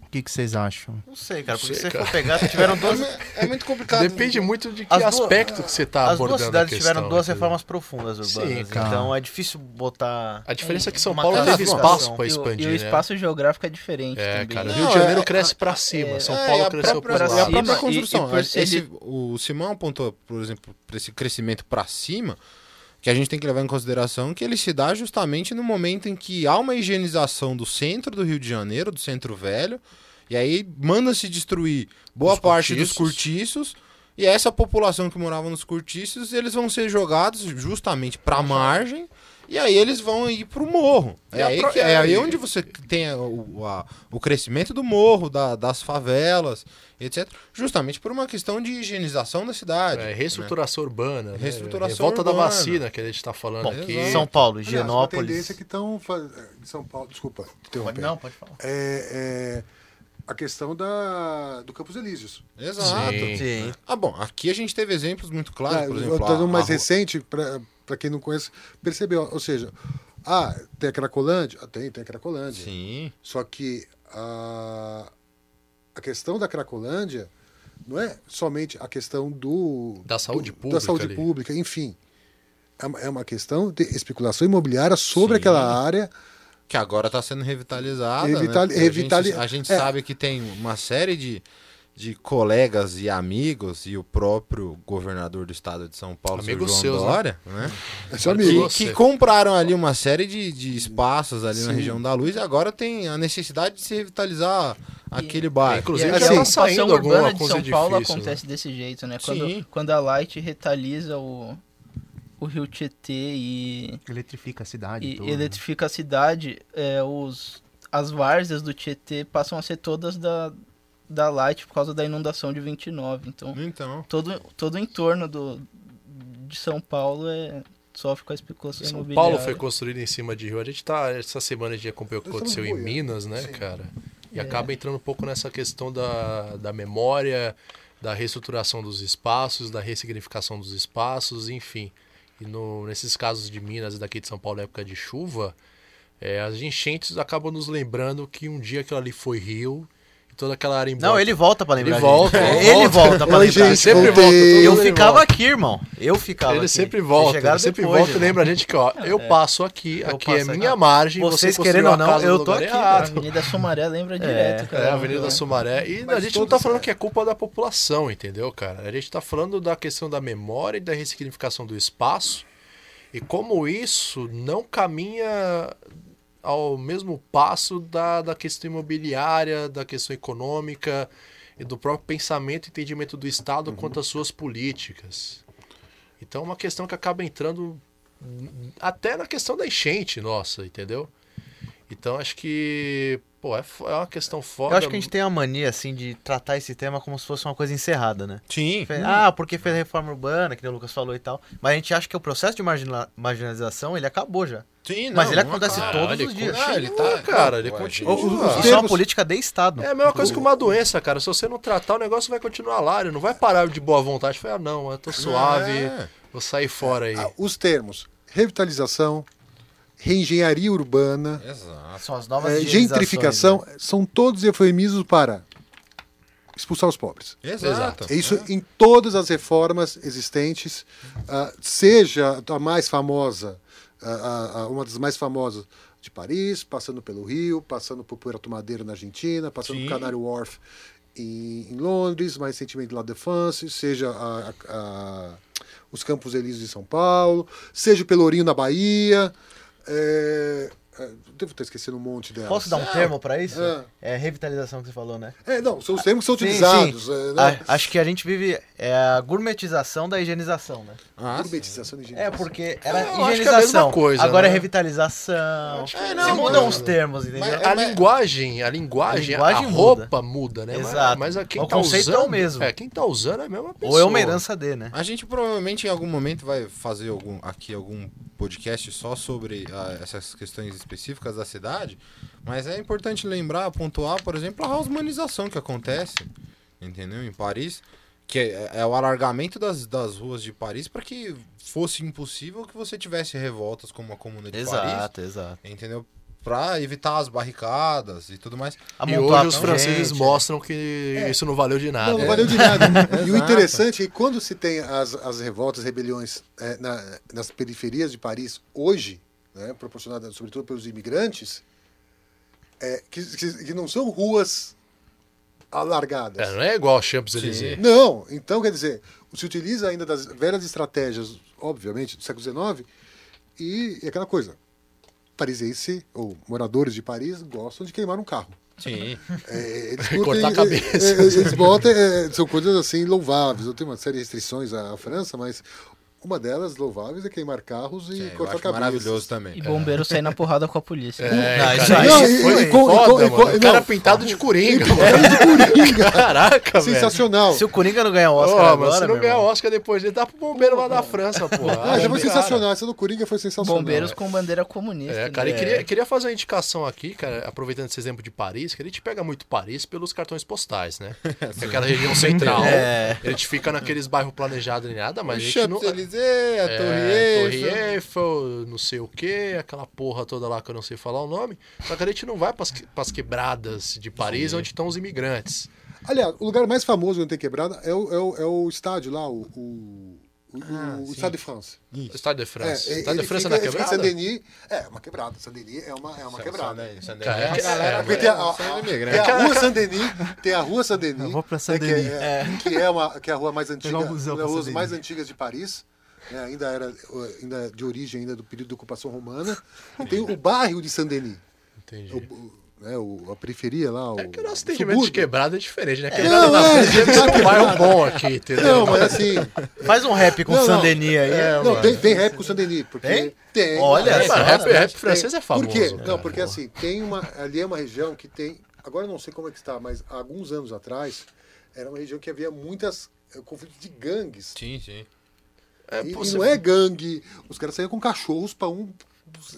O que, que vocês acham? Não sei, cara, porque Não se sei, você cara. for pegar, tiveram duas, É muito complicado. Depende muito de que As duas- aspecto que você está as abordando duas cidades a questão, tiveram duas entendeu? reformas profundas urbanas. Sim, cara. então é difícil botar. A diferença é que São Paulo teve espaço para E o- expandir, E o né? espaço geográfico é diferente É, também. cara, o Não, Rio de Janeiro é- cresce pra cima, São É, Paulo e a cresceu para E a baixo. própria cima, e- construção. e por Esse- ser- o Simão apontou, por exemplo, para esse crescimento para cima, que a gente tem que levar em consideração que ele se dá justamente no momento em que há uma higienização do centro do Rio de Janeiro, do centro velho, e aí manda-se destruir boa Os parte dos cortiços. cortiços. E essa população que morava nos cortiços, eles vão ser jogados justamente para a margem, e aí eles vão ir para o morro. É aí, pro- que- é é, aí onde você tem o, a- o crescimento do morro, da- das favelas, etc. Justamente por uma questão de higienização da cidade. É, né? reestruturação urbana. né? Reestruturação Revolta da vacina que a gente está falando Bom, aqui. São Paulo, Aliás, uma Higienópolis. tendência que estão em São Paulo, desculpa. Não, pode falar. É, é a questão da, do Campos Elíseos. Exato. Sim. Sim. Ah, bom, aqui a gente teve exemplos muito claros, Ah, por eu exemplo. tô a- dando mais rua- recente, para quem não conhece, percebeu. Ou seja, ah, tem a Cracolândia? Ah, tem, tem a Cracolândia. Sim. Só que a, a questão da Cracolândia não é somente a questão do Da saúde do- pública da saúde ali. pública, enfim. É uma- É uma questão de especulação imobiliária sobre Sim. aquela área. Que agora está sendo revitalizada. Revitali- né? Revitali- A gente, a gente é. sabe que tem uma série de, de colegas e amigos, e o próprio governador do estado de São Paulo, seu Amigos João seus, né? Dória, né? É seu Pode amigo. Que, que compraram ali uma série de, de espaços ali na Sim. região da Luz e agora tem a necessidade de se revitalizar aquele bairro. Inclusive, E já a tá ocupação saindo urbana alguma de São Paulo edifícios, acontece desse jeito, né? Quando, Sim. quando a Light retaliza o, o Rio Tietê e, Eletrifica a cidade. e toda. eletrifica a cidade, é, os, as várzeas do Tietê passam a ser todas da, da Light por causa da inundação de 29. Então, Então, todo, todo o entorno do, de São Paulo é, sofre com a especulação São imobiliária. Paulo foi construído em cima de rio. A gente tá. Essa semana a gente acompanhou o que aconteceu em. Minas, né, Sim. cara? E É. acaba entrando um pouco nessa questão da, da memória, da reestruturação dos espaços, da ressignificação dos espaços, enfim. E no, nesses casos de Minas e daqui de São Paulo, na época de chuva, é, as enchentes acabam nos lembrando que um dia aquilo ali foi rio toda aquela área em Não, ele volta pra lembrar. Ele volta, gente. ele ele volta. volta pra Oi, lembrar. gente, sempre voltei. volta, Eu ficava volta. aqui, irmão. Eu ficava Ele aqui. sempre volta, ele sempre depois, volta e lembra a gente que, ó, eu passo aqui, Eu aqui é passo aqui. minha margem, Vocês você querendo ou não, eu tô aqui, A. Avenida Sumaré lembra direto, cara. É, a Avenida Sumaré. E Mas a gente não tá falando é. que é culpa da população, entendeu, cara? A gente tá falando da questão da memória e da ressignificação do espaço e como isso não caminha ao mesmo passo da, da questão imobiliária, da questão econômica e do próprio pensamento e entendimento do Estado quanto às suas políticas. Então é uma questão que acaba entrando até na questão da enchente, nossa, entendeu? Então acho que, pô, é, é uma questão foda. Eu acho que a gente tem a mania, assim, de tratar esse tema como se fosse uma coisa encerrada, né? sim. Ah, porque fez a reforma urbana, que nem o Lucas falou e tal. Mas a gente acha que o processo de margina- marginalização, ele acabou já. Sim, Mas não, ele não acontece acaba. todos ele os dias. continua, Ah, ele tá- cara, ele continua. Isso é uma termos- política de Estado. É a mesma coisa que uma doença, cara. Se você não tratar, o negócio vai continuar lá. Ele não vai parar de boa vontade. Foi, ah, não, eu tô suave, É. vou sair fora aí. Ah, Os termos revitalização, reengenharia urbana, Exato. São as novas é, gentrificação, né? são todos eufemismos para expulsar os pobres. Exato. É isso em todas as reformas existentes, ah, seja a mais famosa, a- a- uma das mais famosas de Paris, passando pelo Rio, passando por Puerto Madeira na Argentina, passando Sim. por Canary Wharf em, em Londres, mais recentemente La Défense, seja a- a- a- os Campos Elíseos de São Paulo, seja o Pelourinho na Bahia. É, é, devo estar esquecendo um monte delas. Posso dar um termo pra isso? Ah. É revitalização que você falou, né? É, não, são os termos que são Sim, utilizados. sim. é, né? A- acho que a gente vive é a gourmetização da higienização, né? Ah, Gourmetização É, higienização. porque era que é a higienização. mesma coisa, agora né? é revitalização. É, é não, a mudam os termos, entendeu? Mas- A linguagem, a linguagem, A linguagem a roupa muda, né? Exato. Mas a quem O tá conceito é o usando, mesmo. É, quem tá usando é a mesma pessoa. Ou é uma herança D, né? A gente provavelmente em algum momento vai fazer algum, aqui algum podcast só sobre ah, essas questões específicas da cidade, mas é importante lembrar, pontuar, por exemplo, a humanização que acontece, entendeu? Em Paris, que é, é o alargamento das, das ruas de Paris para que fosse impossível que você tivesse revoltas como a Comuna de Paris, Exato, exato. entendeu? Para evitar as barricadas e tudo mais. E hoje os franceses gente. mostram que isso não valeu de nada. Não, não né? valeu de nada. e o Exato. interessante é que quando se tem as, as revoltas, rebeliões é, na- nas periferias de Paris hoje, né, proporcionadas sobretudo pelos imigrantes, é, que, que- que não são ruas alargadas. É, não é igual a Champs-Élysées. Não, então quer dizer, se utiliza ainda das velhas estratégias, obviamente, do século XIX, e, e aquela coisa, parisiense, ou moradores de Paris, gostam de queimar um carro. Sim. É, eles E cortar a é, cabeça. é, eles botam, é, são coisas assim louváveis. Eu tenho uma série de restrições à França, mas uma delas louváveis é queimar carros e Sim, cortar cabeças. maravilhoso também. E bombeiro sair na porrada com a polícia. É, Não, cara, isso aí Não, e- foi e com- foda, e com- mano. e- O cara não. pintado de coringa, mano. de Coringa. Caraca, velho. Sensacional. Se o Coringa não ganhar Oscar mas agora, se não ganhar Oscar depois dele, dá pro bombeiro lá da França, porra. Ah, já foi sensacional. Essa do Coringa foi sensacional. Bombeiros com bandeira comunista. É, né? cara, e queria, queria fazer uma indicação aqui, cara, aproveitando esse exemplo de Paris, que a gente pega muito Paris pelos cartões postais, né? Que é aquela região central. É. A gente fica naqueles bairros planejados nem nada, mas a gente não. Champs-Élysées, a É, Torre Torre Eiffel. Eiffel, não sei o que, aquela porra toda lá que eu não sei falar o nome. Só que a gente não vai pras, que- pras quebradas de Paris, onde estão os imigrantes. Aliás, o lugar mais famoso onde tem quebrada é o, é o, é o estádio lá, o, o, o, Ah, o sim. De. O Estado de França. É, o Estado ele de França fica, na ele fica em quebrada? Saint-Denis. É, uma quebrada. Saint-Denis é uma, é uma quebrada. Cara, é é, a, rua Saint-Denis, tem a rua Saint-Denis, Eu vou pra Saint-Denis. que, é, que é uma que é a rua mais antiga, um uma das ruas Saint-Denis. mais antigas de Paris, né, ainda era ainda de origem ainda do período da ocupação romana. E tem o bairro de Saint-Denis, Entendi. o, o- né, o- a periferia lá, o, É que o nosso entendimento de quebrada é diferente, né? Quebrada Não, na é, ser um bairro bom aqui, entendeu? Não, mas assim, faz um rap com Não, o não. Saint-Denis aí. É, não, mano. tem, tem rap com Saint-Denis, porque Tem? tem. Olha, É, só, mano, rap, né? rap francês é famoso. Por quê? cara. Não, porque assim, tem uma. Ali é uma região que tem. Agora eu não sei como é que está, mas há alguns anos atrás, era uma região que havia muitas eh, conflitos de gangues. Sim, sim. É, e, pô, e não é gangue. Os caras saíam com cachorros pra um.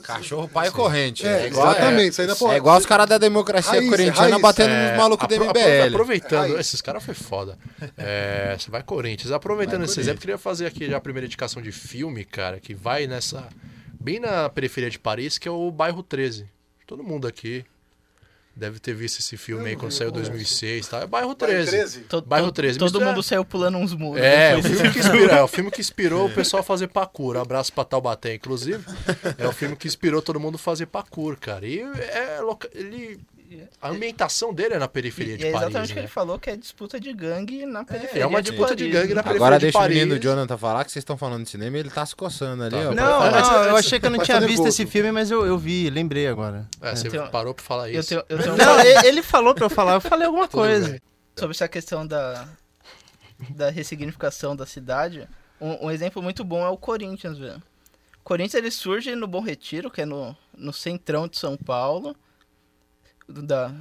Cachorro pai corrente. É, igual, exatamente. Sair na É igual os caras da democracia Raiz, corintiana raiz. batendo É, nos malucos do MBL. Aproveitando, esses caras foi foda. É, você vai Corinthians. Aproveitando Vai esse Corinthians. exemplo, queria fazer aqui já a primeira indicação de filme, cara, que vai nessa. Bem na periferia de Paris, que é o bairro 13. Todo mundo aqui deve ter visto esse filme aí quando saiu em 2006, tá? É bairro 13. 13. To- Bairro to- 13, Todo mistura- mundo saiu pulando uns muros. É, né? o Foi filme que inspirou, é, o filme que inspirou o pessoal a fazer parkour. Abraço pra Taubaté, inclusive. É o filme que inspirou todo mundo a fazer parkour, cara. E é ele a ambientação dele é na periferia E de é exatamente Paris, o que né? ele falou, que é disputa de gangue na periferia É uma de disputa de Paris, gangue né? na periferia Agora de deixa o Paris. menino Jonathan falar que vocês estão falando de cinema e ele tá se coçando ali, Tá. ó. Não, Mas- não, eu achei que eu não tinha visto esse filme, mas eu, eu vi, lembrei agora. É, você Então, parou pra falar Eu isso. tenho, eu tenho Não, e- ele falou pra eu falar, eu falei alguma coisa. sobre essa questão da, da ressignificação da cidade, um, um exemplo muito bom é o Corinthians, velho. O Corinthians ele surge no Bom Retiro, que é no, no centrão de São Paulo, da,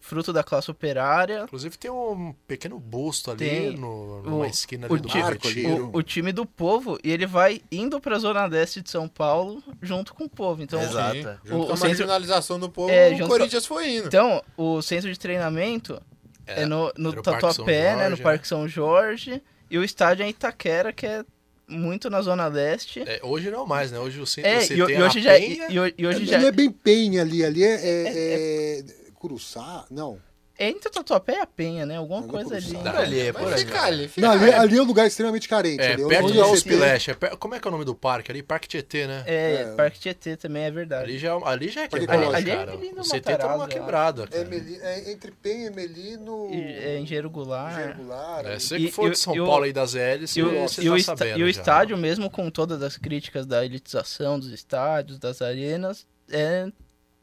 fruto da classe operária. Inclusive tem um pequeno busto ali Tem. no, numa O- esquina o ali do ti- Bom Marco. O, o time do povo, e ele vai indo pra Zona Leste de São Paulo junto com o povo. Então, Exato. Sim, Exato. Junto O- com o a centro- marginalização do povo, É, o Corinthians foi indo. então o centro de treinamento é, no, no o São Tatuapé, né, no Jorge, Parque São Jorge, e o estádio é em Itaquera, que é muito na Zona Leste. É, hoje não mais, né? Hoje o centro É, você e, tem e a hoje já, e, Penha, e- e hoje Ali já é bem penha ali, ali é. é, é Curuçá? Não. É entre o Tatuapé e a Penha, né? Alguma Alguma coisa ali. Por ali, é por ali. fica ali, fica Não, ali, ali é um lugar extremamente carente. É, ali, perto tem- Leste. é per- Como é que é o nome do parque ali? Parque Tietê, né? É, É. Parque Tietê também é verdade. Ali já, ali já é quebrado, Ecológico. cara. Ali é o CT tá numa eu quebrada, É, cara. Meli- é entre Penha e Melino. É, Engenheiro Goulart. Triangular. É, ali. você que for de São e o- Paulo aí das hélices, E o, você e o tá sabendo e o já. estádio, mesmo com todas as críticas da elitização dos estádios, das arenas, é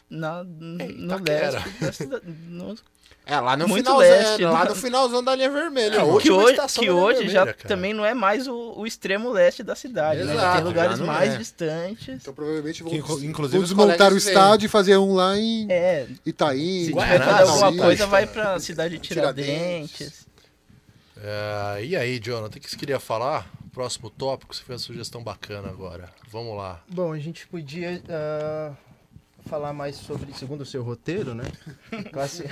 na, no Itaquera. leste no- É, lá no Muito finalzão, leste, lá né? no finalzão da linha vermelha. É, que hoje, que hoje já cara. também não é mais o, o extremo leste da cidade, né? Exato, Tem lugares mais é. distantes. Então provavelmente vão, Que, vão inclusive, os desmontar o estádio e fazer um lá em É, Itaim. se tiver fazer alguma coisa, vai pra cidade de Tiradentes. Tiradentes. É, e aí, Jonathan, o que você queria falar? Próximo tópico, você fez uma sugestão bacana agora. Vamos lá. Bom, a gente podia ah, falar mais sobre, segundo o seu roteiro, né? Classi-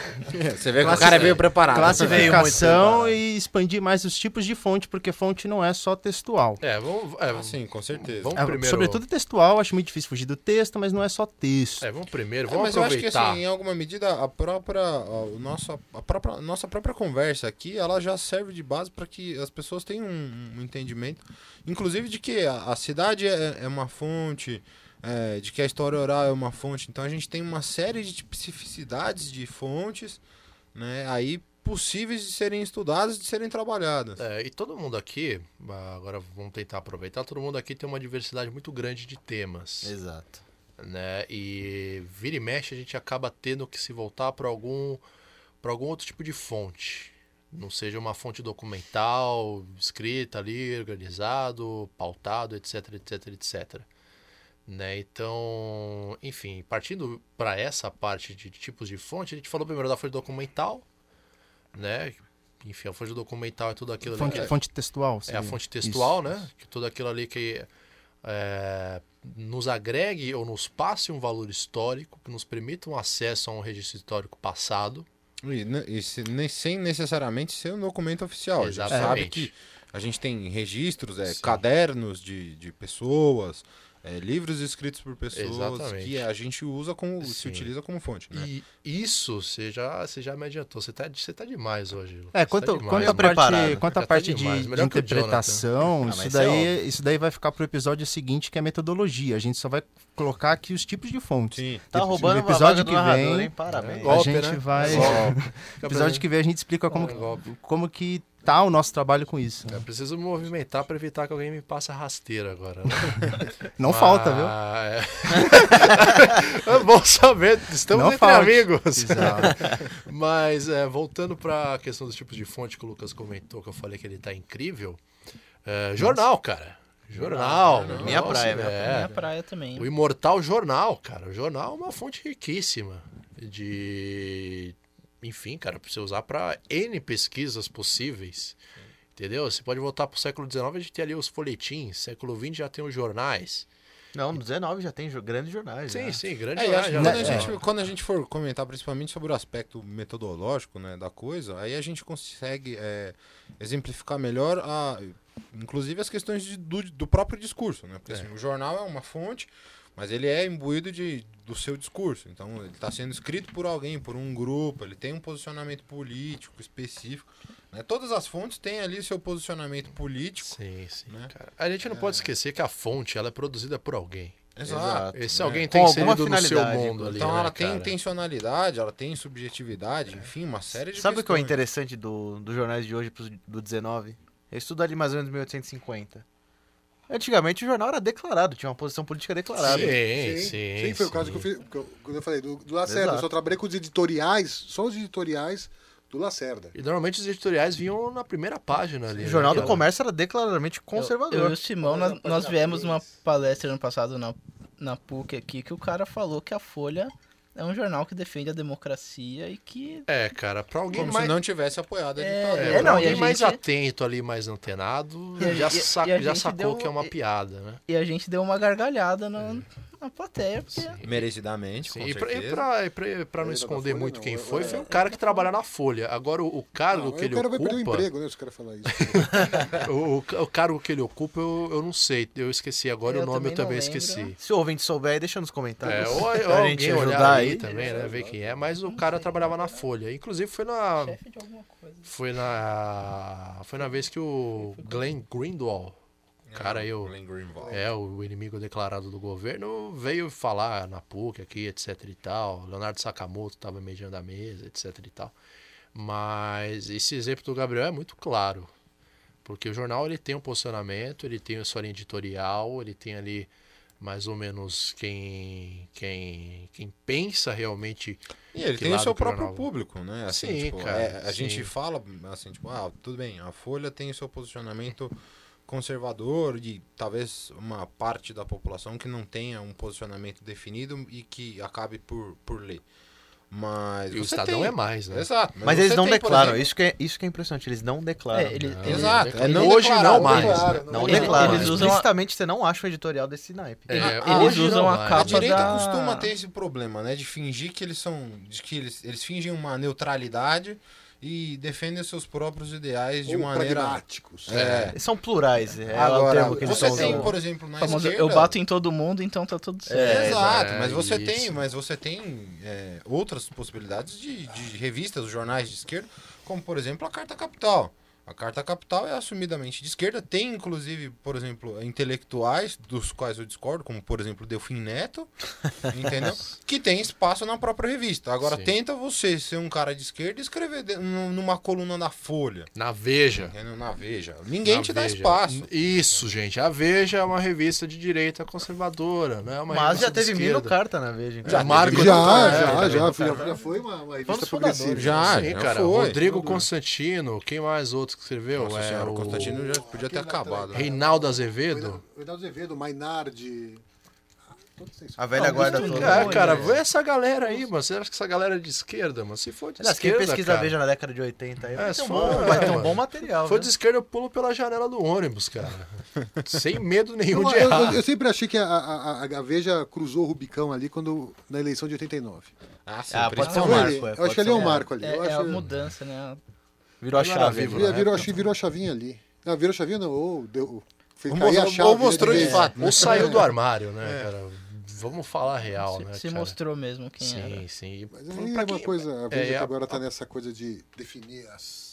Você vê que o Classi- cara veio preparado. classificação e expandir mais os tipos de fonte, porque fonte não é só textual. É, vamos. É, sim, com certeza. Vamos É, primeiro. Sobretudo textual, acho muito difícil fugir do texto, mas não é só texto. É, vamos primeiro, É, vamos mas eu acho que aproveitar. assim, em alguma medida a própria a, o nosso, a própria nossa própria conversa aqui, ela já serve de base para que as pessoas tenham um, um entendimento, inclusive de que a, a cidade é, é uma fonte, é, de que a história oral é uma fonte. Então a gente tem uma série de especificidades de fontes, né, aí possíveis de serem estudadas, de serem trabalhadas. É, e todo mundo aqui, agora vamos tentar aproveitar, todo mundo aqui tem uma diversidade muito grande de temas. Exato. né? E vira e mexe a gente acaba tendo que se voltar para algum para algum outro tipo de fonte. Não seja uma fonte documental, escrita ali, organizado, pautado, etc, etc, etc. Né? Então, enfim, partindo para essa parte de tipos de fonte, a gente falou primeiro da fonte documental, né? Enfim, a fonte documental é tudo aquilo ali Fonte, que- fonte textual. é a fonte textual, Isso. né? Que tudo aquilo ali que é, nos agregue ou nos passe um valor histórico, que nos permita um acesso a um registro histórico passado. E, e se- nem, sem necessariamente ser um documento oficial. A gente sabe Exatamente. que a gente tem registros, é, Sim. cadernos de, de pessoas, é, livros escritos por pessoas Exatamente. que a gente usa como, se Sim. utiliza como fonte. Né? E isso você já, você já me adiantou. Você tá, você tá demais hoje. É, Você quanto, tá demais, quanto a preparado. parte, quanto a Já tá parte de, de o interpretação, Ah, isso, isso é daí, isso daí vai ficar pro episódio seguinte, que é metodologia. A gente só vai colocar aqui os tipos de fontes. Sim. Tá No roubando uma episódio que narrador, vem- hein? Parabéns. É, A gente né? vai. No episódio que vem a gente explica como, É, golpe. como que tá o nosso trabalho com isso. Eu preciso me movimentar para evitar que alguém me passe a rasteira agora. Né? Não falta, viu? Ah, é. é bom saber, estamos Não entre falte. amigos. Exato. Mas é, voltando para a questão dos tipos de fonte que o Lucas comentou, que eu falei que ele tá incrível. é, jornal, cara. Jornal. Minha Nossa, praia, minha é. Minha praia também. O imortal jornal, cara. O jornal é uma fonte riquíssima de. Enfim, cara, pra você usar para N pesquisas possíveis. Entendeu? Você pode voltar pro século XIX, a gente tem ali os folhetins. Século XX já tem os jornais. Não, no 19 já tem grandes jornais. Sim, já. sim, grande É, jornais. quando, a gente, quando a gente for comentar principalmente sobre o aspecto metodológico né, da coisa, aí a gente consegue é, exemplificar melhor, a, inclusive as questões de- do, do próprio discurso. Né? Porque É. assim, o jornal é uma fonte, mas ele é imbuído de, do seu discurso. Então ele está sendo escrito por alguém, por um grupo, ele tem um posicionamento político específico. né? Todas as fontes têm ali seu posicionamento político. Sim, sim, né? cara. A gente não pode esquecer que a fonte ela é produzida por alguém. Exato. Esse né? alguém Com tem alguma inserido no seu finalidade, mundo ali. Então né, ela tem cara? intencionalidade, ela tem subjetividade, enfim, uma série de Sabe o que é interessante do, dos jornais de hoje pros- do 19? Eu estudo ali mais ou menos 1850. Antigamente o jornal era declarado, tinha uma posição política declarada. Sim, sim. sim, foi o caso sim. que eu, fiz, que eu, quando eu falei do, do Lacerda. Exato. Eu só trabalhei com os editoriais, só os editoriais do Lacerda. E normalmente os editoriais vinham na primeira página ali. O né, Jornal do cara? Comércio era declaradamente Eu, conservador. eu e o Simão, nós, nós viemos numa palestra ano passado na, na PUC aqui, que o cara falou que a Folha é um jornal que defende a democracia e que É, cara, pra alguém Como mais. se não tivesse apoiado a É, ditadura. É, É, não, e alguém a mais gente- atento ali, mais antenado, E a já, gente- sa- e a já gente sacou deu- que é uma e- piada, né? E a gente deu uma gargalhada no, A plateia, porque... Merecidamente, Sim, com e pra, e certeza. pra, e pra- pra não esconder Folha, muito não, quem é- foi, é- foi um cara que trabalha na Folha. Agora, o, o cargo Não, que ele o cara vai perder o ocupa. emprego, né? Se o cara falar isso. O, o- o cargo que ele ocupa, eu, eu não sei. Eu esqueci agora Eu o nome, eu também também não lembro. esqueci. Se o ouvinte souber, deixa nos É, comentários. ou, ou pra alguém gente olhar aí aí. também, né? Ver quem é. Mas o cara trabalhava na Folha. Inclusive foi na. Chefe de alguma coisa. Foi na. Foi na vez que o Glenn Greenwald, cara aí, o, Glenn Greenwald. é, o inimigo declarado do governo, veio falar na PUC aqui, etc e tal. Leonardo Sakamoto estava mediando a mesa, etc e tal. Mas esse exemplo do Gabriel é muito claro. Porque o jornal ele tem um posicionamento, ele tem a sua linha editorial, ele tem ali mais ou menos quem quem, quem pensa realmente E ele tem o seu o próprio jornal- público, né? Assim, Sim, tipo, cara, é, a sim. gente fala assim, tipo, ah, tudo bem, a Folha tem o seu posicionamento conservador e talvez uma parte da população que não tenha um posicionamento definido e que acabe por, por ler. Mas e o Estadão tem. é mais, né? Exato. Mas você eles não tem, declaram, isso que, é, isso que é impressionante, eles não declaram. É, ele- Não, Exato, é não Hoje não mais. né? Não declaram. eles a- você não acha um editorial desse naipe. É, Eles hoje usam a capa A direita da- costuma ter esse problema, né? De fingir que eles são. De que eles, eles fingem uma neutralidade e defendem seus próprios ideais de Ou maneira. pragmáticos. É. Eles são plurais, é o Agora, termo que eles você tem, usando. por exemplo, na Famoso, esquerda... eu bato em todo mundo, então tá tudo certo. É, Exato, é, mas você isso. tem, mas você tem é, outras possibilidades de, de revistas, jornais de esquerda, como por exemplo a Carta Capital. A Carta Capital é assumidamente de esquerda, tem inclusive, por exemplo, intelectuais dos quais eu discordo, como por exemplo Delfim Neto, entendeu? Que tem espaço na própria revista. Agora Sim. tenta você ser um cara de esquerda e escrever de- numa coluna da Folha, Na Veja. entendeu? Na Veja. Ninguém Na te dá Veja. espaço. Isso, gente. A Veja é uma revista de direita conservadora, não é uma Mas já teve esquerda. Carta na Veja. Já, então. Marco Já, Antônio, já, é, já, também. já, já foi uma, uma revista progressiva. Já, Sim, já cara. foi. Rodrigo Constantino, quem mais outros que escreveu? Nossa é senhora, o Constantino já podia ter acabado. também. Reinaldo Azevedo. Reinaldo Azevedo, Mainardi. A velha Não, guarda isso toda. não, É, cara, né? vê essa galera aí, mano. Você acha que essa galera é de esquerda, mano? Se for de quem esquerda, pesquisa cara, a Veja na década de 80 aí É, vai, ter um bom, vai ter um bom material. Se for né? de esquerda, eu pulo pela janela do ônibus, cara. Sem medo nenhum Eu, de eu- errar. eu- eu sempre achei que a, a, a- Veja cruzou o Rubicão ali quando, na eleição de 89. Ah, sim, Ah, pode ser um marco. é, eu acho que ali é um marco ali. É, eu é a mudança, né? Virou a chave. vivo, virou, né? virou, virou a chavinha ali. Não, virou a chavinha não, ou deu, Ou cair a mostrou- chave. ou mostrou né, de fato. Ou saiu do armário, né, cara? Vamos falar a real, se né, se cara? mostrou mesmo quem Sim, era. sim. Mas Pra aí é uma quem- coisa, a Veja é, que a- agora tá nessa coisa de definir as,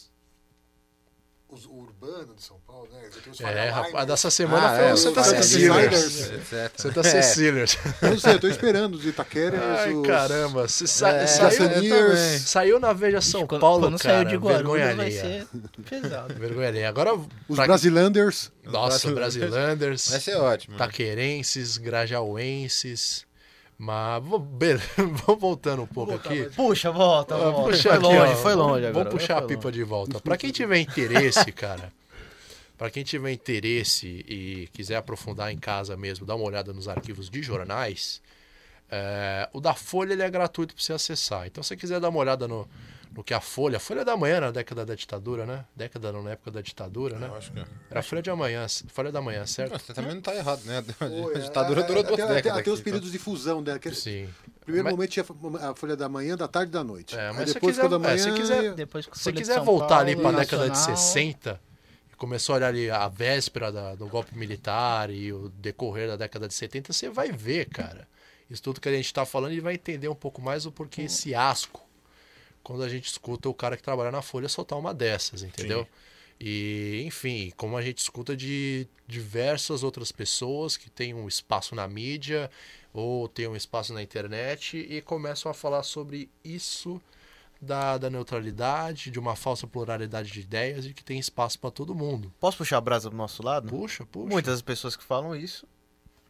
os, o urbano de São Paulo, né? É, rapaz, dessa semana Ah, foi é, o Santa etc. Santa. Cecília. Eu não sei, eu tô esperando os Itaqueras, Ai, os... caramba. Se sa É, saiu, saiu na Veja São Quando- Paulo, quando cara. saiu de vergonha Guarulhos vai alheia. ser pesado. Vergonha alheia. Agora, Os pra- Brasilanders. nossa, Brasilanders, Vai ser ótimo. né? taquerenses, grajauenses. Mas, vamos be- vamos voltando um pouco aqui. Puxa, volta, Ah, volta. puxa Foi aqui, longe, ó. foi longe agora. Vamos puxar a pipa longe. de volta. Pra quem tiver interesse, cara, pra quem tiver interesse e quiser aprofundar em casa mesmo, dar uma olhada nos arquivos de jornais, é, o da Folha ele é gratuito para você acessar. Então, se você quiser dar uma olhada no, no que a Folha, a Folha da Manhã na década da ditadura, né? Década não, na época da ditadura, né? Eu acho que é. Era a Folha de Amanhã, Folha da Manhã, certo? Você também não tá errado, né? A ditadura é, durou duas até- até- décadas. Até os aqui, períodos de fusão dela. que- Sim. Primeiro Mas- momento tinha a Folha da manhã, da tarde e da noite. É, mas Aí se depois quiser- ficou da é, manhã. se quiser- Depois que Se quiser voltar ali Paulo, para a década de Nacional, 60 e começou a olhar ali a véspera da- do golpe militar e o decorrer da década de 70, você vai ver, cara. Isso tudo que a gente está falando e vai entender um pouco mais o porquê esse asco quando a gente escuta o cara que trabalha na Folha soltar uma dessas, entendeu? E, enfim, como a gente escuta de diversas outras pessoas que têm um espaço na mídia ou têm um espaço na internet e começam a falar sobre isso da, da neutralidade, de uma falsa pluralidade de ideias e que tem espaço para todo mundo. Posso puxar a brasa do nosso lado? Puxa, puxa. Muitas pessoas que falam isso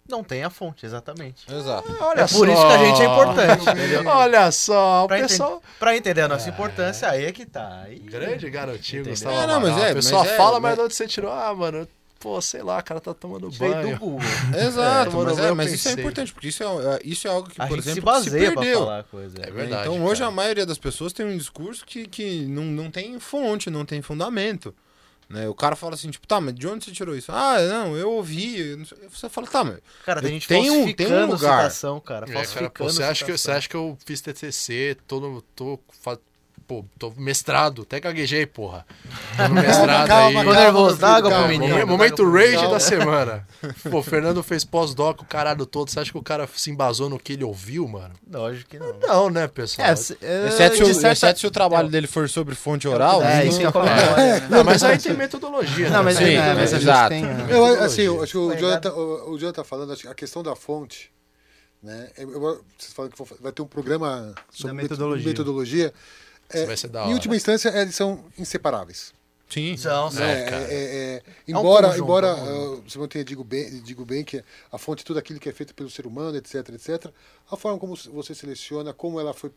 não têm a fonte, exatamente. Exato. Olha É por isso que a gente é importante, entendeu? Olha só, o Pra, pessoal. pra entender a nossa importância, aí é que tá. Aí... Grande garotinho, Entendeu? Gustavo. É, não, mas Amaral. é, O pessoal mas é, fala, mas mas- de onde você tirou? Ah, mano, pô, sei lá, o cara tá tomando Veio banho. do Google. Exato, É, mas, é, mas isso é importante, porque isso é, isso é algo que, A por gente se exemplo, baseia pra perdeu. falar coisa. É verdade. então hoje cara. a maioria das pessoas tem um discurso que, que não, não tem fonte, não tem fundamento. Né? O cara fala assim, tipo, tá, mas de onde você tirou isso? Ah, não, eu ouvi. Você fala, tá, mas Cara, tem gente tenho- tem um falsificando lugar. citação, cara. É, cara, Falsificando pô, você, acha que, eu- você acha que eu fiz TTC, tô no. Tô, pô, tô mestrado, até gaguejei, porra. Tô no mestrado Calma, aí. Ficou nervoso, dá água pro menino. Momento, rage da semana. Pô, o Fernando fez pós-doc, o caralho todo. Você acha que o cara se embasou no que ele ouviu, mano? Lógico que não. Não, né, pessoal? É, se- é, Exceto se, o, de certa- exceto se o trabalho dele for sobre fonte oral. É, não- isso que eu é, né? Não, mas aí tem metodologia. Não, né? mas, Sim, é, mas a gente exato. tem... é. Eu, assim, eu acho que o Jonathan, o, o Jonathan tá falando, acho que a questão da fonte, né? eu- eu- vocês falam que vai ter um programa sobre met- metodologia. metodologia. É, vai ser da em hora. última instância, eles são inseparáveis. Sim. São, são. É, É, cara. é, é, É um embora embora é um uh, você mantenha digo bem, digo bem que a fonte de tudo aquilo que é feito pelo ser humano, etc, etc, a forma como você seleciona, como ela foi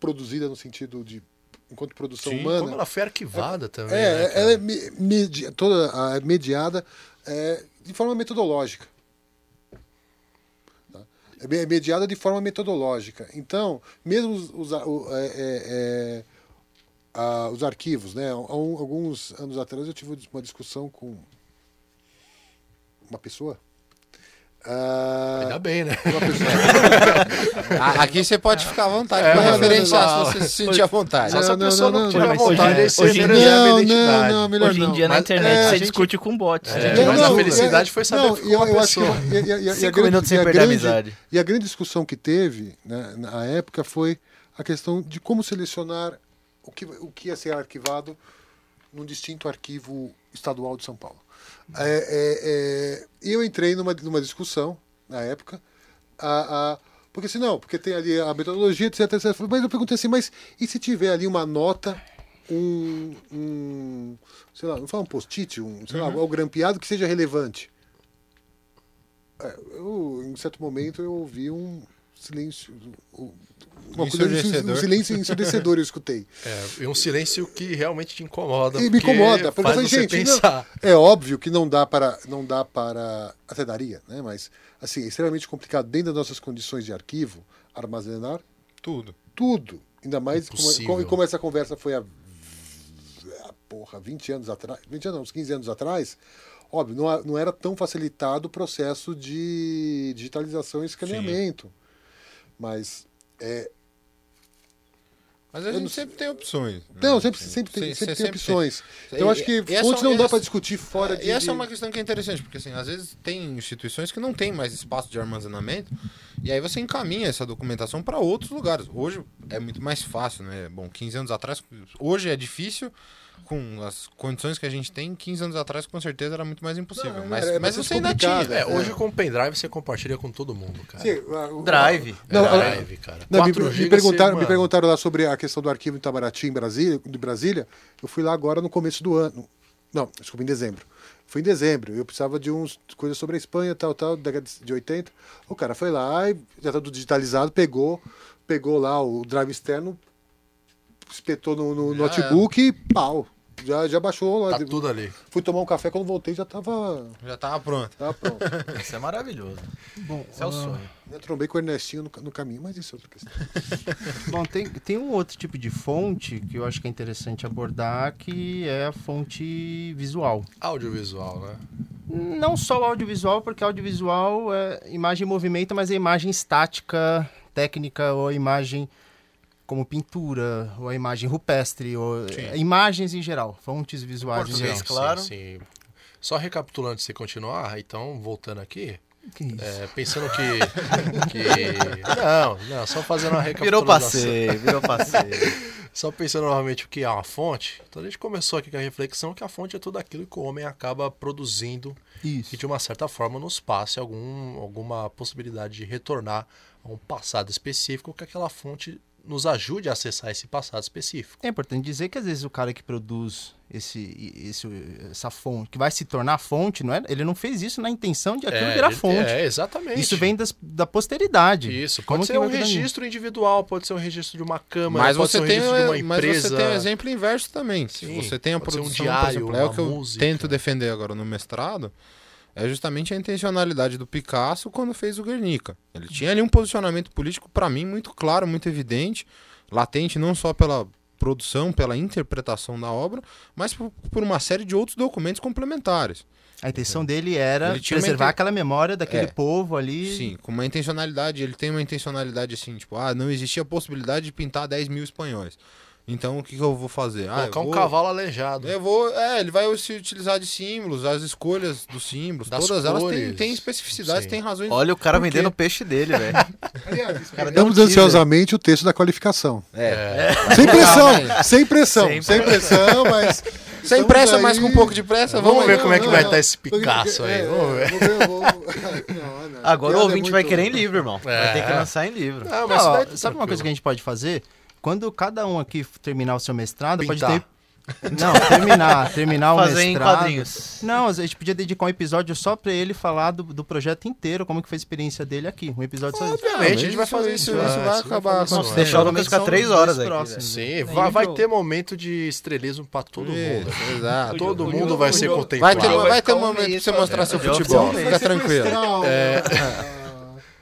produzida no sentido de enquanto produção Sim, humana, Como ela foi arquivada também. é, né, ela é me- medi- toda a- mediada é, de forma metodológica. É é mediada de forma metodológica. Então, mesmo os, os, o- é, é, é, a- os arquivos, né? Alguns anos atrás eu tive uma discussão com uma pessoa. Ah, Ainda bem, né? Aqui você pode ficar à vontade É, não, referenciar não, se você se sentir à vontade. Só se a não, pessoa não, não, não, não, vontade hoje- em referenciar a não, não, não, melhor Hoje em não. dia na internet é, você gente- discute com bots. É, gente, mas a não, felicidade foi saber não, com e eu, uma eu acho que pessoa. e a- e e a Cinco grande- minutos sem e a perder a grande- amizade. E a grande discussão que teve né, na época foi a questão de como selecionar o que, o que ia ser arquivado num distinto arquivo estadual de São Paulo. É, é, é, eu entrei numa, numa discussão na época, a, a- porque assim, não, porque tem ali a metodologia, etc, etc. Mas eu perguntei assim, mas e se tiver ali uma nota, um, um sei lá, não fala um post-it, um, sei lá, algo grampeado que seja relevante? É, eu, em certo momento eu ouvi um silêncio, um, uma coisa, um Ensurdecedor. silêncio ensurdecedor eu escutei. É, e um silêncio que realmente te incomoda. E me incomoda, porque eu faz falei, você gente, não- pensar. é óbvio que não dá para, não dá para, até daria, né? Mas assim, é extremamente complicado dentro das nossas condições de arquivo armazenar Tudo. tudo, ainda mais como, como, essa conversa foi há, há, porra, 20 anos atrás, 20 anos, não, uns 15 anos atrás. Óbvio, não, não era tão facilitado o processo de digitalização e escaneamento. Mas é, Mas a gente não sempre tem opções. né? não, sempre, sempre tem, sempre você tem opções. Então, eu acho que E essa- fontes não e dá essa- para discutir fora de. E essa é uma questão que é interessante, porque assim, às vezes tem instituições que não tem mais espaço de armazenamento, e aí você encaminha essa documentação para outros lugares. Hoje é muito mais fácil, né? Bom, 15 anos atrás, hoje é difícil, com as condições que a gente tem, 15 anos atrás com certeza era muito mais impossível. Não, mas, era- mas você ainda tinha. É, É. hoje com o pendrive você compartilha com todo mundo, cara. Sim, o- Drive. Não, é a- drive, cara. Não, me, 4 me perguntaram, me perguntaram lá sobre a questão do arquivo em Itamaraty, em Brasília, de Brasília. Eu fui lá agora no começo do ano. Não, desculpa, em dezembro. Fui em dezembro. Eu precisava de uns coisas sobre a Espanha, tal, tal, década de 80. O cara foi lá e já tá tudo digitalizado, pegou, pegou lá o drive externo, espetou no, no Já notebook e pau. Já, já baixou lá. Tá tudo ali. Fui tomar um café, quando voltei já tava, Já tava pronto. tava pronto. Isso é maravilhoso. Bom, Isso é o ah, sonho. Eu trombei com o Ernestinho no, no caminho, mas isso é outra questão. Bom, tem, tem um outro tipo de fonte que eu acho que é interessante abordar, que é a fonte visual. Audiovisual, né? Não só o audiovisual, porque audiovisual é imagem em movimento, mas é imagem estática, técnica, ou imagem como pintura, ou a imagem rupestre, ou é, imagens em geral, fontes visuais em Português, geral. claro. Sim, sim. Só recapitulando você continuar, então, voltando aqui, Que isso? é, pensando que, que. Não, não, só fazendo uma Virou recapitulação. passeio, virou passeio. Só pensando novamente o que é uma fonte. Então a gente começou aqui com a reflexão que a fonte é tudo aquilo que o homem acaba produzindo Isso. e de uma certa forma nos passe algum, alguma possibilidade de retornar a um passado específico que aquela fonte nos ajude a acessar esse passado específico. É importante dizer que às vezes o cara que produz esse, esse, essa fonte, que vai se tornar fonte, não é? ele não fez isso na intenção de aquilo virar ele- fonte. É, exatamente. Isso vem das, da posteridade. Isso, Como pode que ser um virar registro individual, pode ser um registro de uma câmera, Mas pode você, ser um tem, registro de uma mas empresa. você tem o exemplo inverso também. Se Sim, você tem a ser um produção, diário, por exemplo, é o que eu música. tento defender agora no mestrado, é justamente a intencionalidade do Picasso quando fez o Guernica. Ele tinha ali um posicionamento político, para mim, muito claro, muito evidente, latente não só pela produção, pela interpretação da obra, mas por, por uma série de outros documentos complementares. A intenção dele era preservar inten- aquela memória daquele É. povo ali. Sim, com uma intencionalidade, ele tem uma intencionalidade assim, tipo, ah, não existia a possibilidade de pintar 10 mil espanhóis. Então o que, que eu vou fazer? Ah, eu Colocar um vou- cavalo aleijado. Eu vou, é, ele vai se utilizar de símbolos, as escolhas dos símbolos, Das todas elas têm, cores. têm especificidades, têm razões. Olha o cara vendendo o peixe dele, velho. Deu um ansiosamente o texto da qualificação. É. Sem pressão, Calma sem pressão, Sem sem pressão, mas. Sem estamos pressa, aí- mas com um pouco de pressa, Vamos vamos, ver aí. como é que Não, vai não, estar esse porque- Picasso aí. é, Vamos ver. vamos ver, Não, não, Agora o é ouvinte vai querer em livro, irmão. Vai ter que É. lançar em livro. Ah, Não, tá sabe uma coisa que a gente pode fazer? Quando cada um aqui terminar o seu mestrado, Pintar. pode ter. Não, terminar, terminar o Fazer em mestrado. quadrinhos. Não, a gente podia dedicar um episódio só pra ele falar do, do projeto inteiro, como que foi a experiência dele aqui. Um episódio só. Obviamente, a gente vai fazer isso. isso, isso vai acabar fazer com isso Nossa, deixar o. Lucas ficar três horas aqui, próximos. Sim, vai, vai ter momento de estrelismo pra todo mundo. Isso, exato. Todo o mundo jogo- vai o ser contemplado. Vai ter, vai ter um momento pra mês você mostrar seu é, já futebol. Fica tranquilo. É...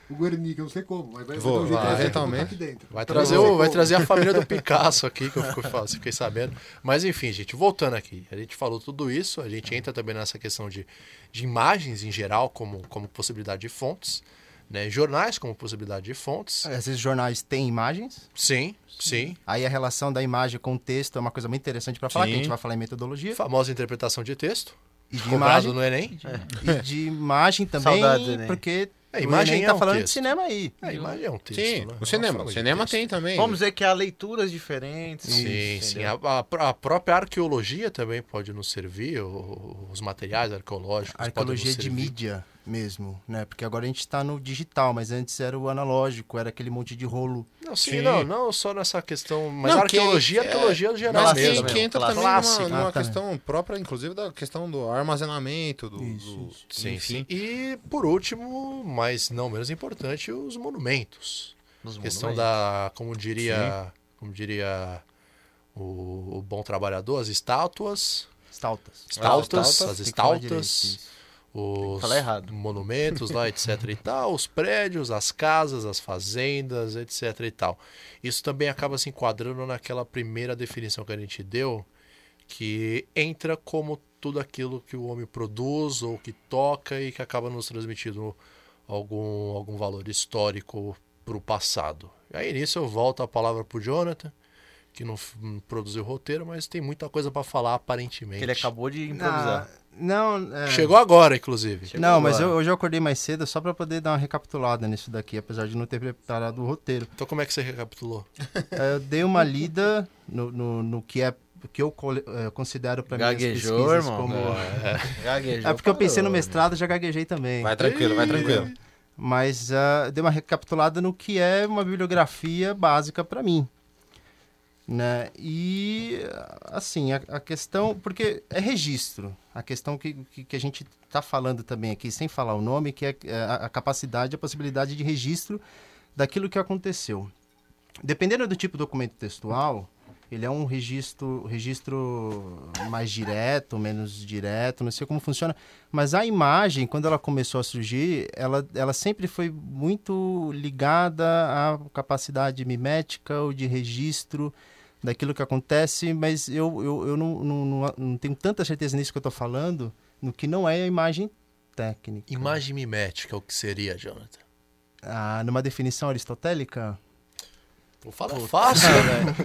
O Guernica, eu não sei como, mas vai Vou, vai vai, de aqui dentro. Vai Tá trazer, o, vai trazer a família do Picasso aqui, que eu fico- fiquei sabendo. Mas enfim, gente, voltando aqui. A gente falou tudo isso, a gente entra também nessa questão de, de imagens em geral como, como possibilidade de fontes, né? jornais como possibilidade de fontes. Às vezes jornais têm imagens, Sim, sim. aí a relação da imagem com o texto é uma coisa muito interessante pra falar, que a gente vai falar em metodologia. Famosa interpretação de texto, E de cobrado imagem, no Enem. e de imagem também, Saudades, né? porque É, o imagem Enem é tá um falando texto. de cinema aí. A imagem é um texto, Sim, né? o cinema. O cinema texto. tem também. Vamos dizer que há leituras diferentes. Sim, sim. A, a- a própria arqueologia também pode nos servir, os materiais arqueológicos A podem nos arqueologia de servir. mídia mesmo, né? Porque agora a gente tá no digital, mas antes era o analógico, era aquele monte de rolo. Não, sim, Sim. não, não só nessa questão, mas Não, a arqueologia, que- arqueologia geral Mas Clássico que, mesmo. que entra também Clássico. numa, numa Ah, tá. questão própria, inclusive, da questão do armazenamento, do, Isso, do- isso. Sim, enfim. sim. E por último, mas não menos importante, os monumentos. Nos questão monumentos. da, como diria, como diria o, o bom trabalhador, as estátuas, Stautas. estátuas, estátuas, as estátuas, direito, isso. Os monumentos lá, etc e tal, os prédios, as casas, as fazendas, etc e tal. Isso também acaba se enquadrando naquela primeira definição que a gente deu, que entra como tudo aquilo que o homem produz ou que toca e que acaba nos transmitindo algum, algum valor histórico para o passado. E aí nisso eu volto a palavra para o Jonathan, que não, não produziu o roteiro, mas tem muita coisa para falar aparentemente. Que ele acabou de improvisar. Não, não, é... Chegou agora, inclusive. Não, mas agora. eu, hoje eu acordei mais cedo só pra poder dar uma recapitulada nisso daqui, apesar de não ter preparado o roteiro. Então como é que você recapitulou? É, Eu dei uma lida no, no, no que é o que eu eh, considero pra minhas Gaguejou, pesquisas irmão. como... Gaguejou, É porque eu pensei no falou. mestrado já gaguejei também. Vai tranquilo, vai tranquilo. Mas ah, dei uma recapitulada no que é uma bibliografia básica para mim. Né? E, assim, a, a questão... Porque é registro. A questão que, que, que a gente está falando também aqui, sem falar o nome, que é é a, a capacidade, a possibilidade de registro daquilo que aconteceu. Dependendo do tipo de documento textual, ele é um registro, registro mais direto, menos direto, não sei como funciona. Mas a imagem, quando ela começou a surgir, ela, ela sempre foi muito ligada à capacidade mimética ou de registro daquilo que acontece, mas eu, eu, eu não, não, não, não tenho tanta certeza nisso que eu estou falando, no que não é a imagem técnica. Imagem mimética, o que seria, Jonathan? Ah, numa definição aristotélica? Pô, fala fácil, velho.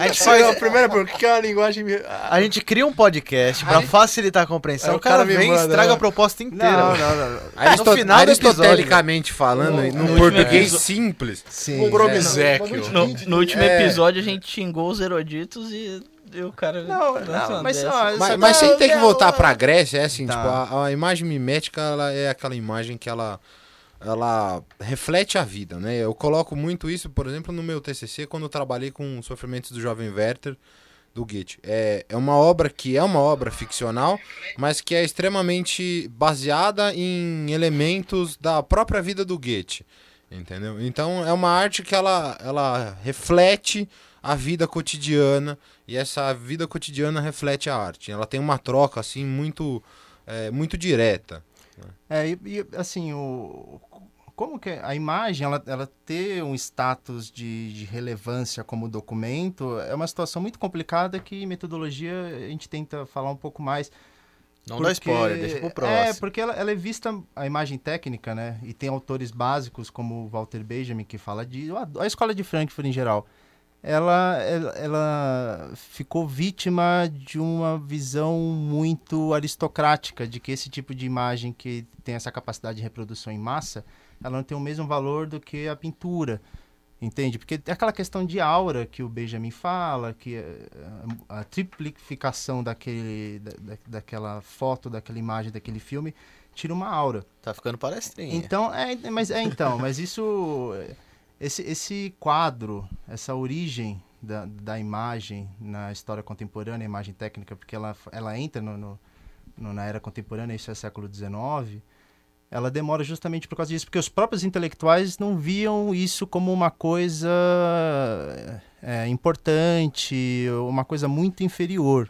A gente, Faz a primeira pergunta, o que é uma linguagem... a gente cria um podcast pra facilitar a compreensão. Aí o cara, me vem e estraga né? a proposta inteira. Não, não, não. Aristo- Aristotelicamente falando, no, português episódio- simples, Sim. Um grobizéquio. No, no último É. episódio a gente xingou os eruditos e, e o cara. Não, lança não, mas, ó, Mas, mas tá- sem ter que é, voltar pra Grécia, é assim, Tá. tipo, a, a imagem mimética, ela é aquela imagem que ela, ela reflete a vida, né? Eu coloco muito isso, por exemplo, no meu TCC, quando eu trabalhei com os sofrimentos do jovem Werther, do Goethe. É, é uma obra que é uma obra ficcional, mas que é extremamente baseada em elementos da própria vida do Goethe, entendeu? Então, é uma arte que ela, ela reflete a vida cotidiana e essa vida cotidiana reflete a arte. Ela tem uma troca assim muito é, muito direta. É, e, e, assim, o, como que a imagem ela, ela ter um status de, de relevância como documento é uma situação muito complicada que em metodologia a gente tenta falar um pouco mais. Não dá spoiler, deixa pro próximo. É, porque ela, ela é vista a imagem técnica, né? E tem autores básicos como Walter Benjamin que fala de a escola de Frankfurt em geral. Ela, ela, ela ficou vítima de uma visão muito aristocrática de que esse tipo de imagem que tem essa capacidade de reprodução em massa, ela não tem o mesmo valor do que a pintura. Entende? Porque é aquela questão de aura que o Benjamin fala, que eh, a, a triplificação daquele, da, da, daquela foto, daquela imagem, daquele filme, tira uma aura. Tá ficando palestrinha. Então, é, mas é então, mas isso esse, esse quadro, essa origem da, da imagem na história contemporânea, a imagem técnica, porque ela, ela entra no, no, no, na era contemporânea, isso é século XIX, ela demora justamente por causa disso, porque os próprios intelectuais não viam isso como uma coisa é, importante, uma coisa muito inferior,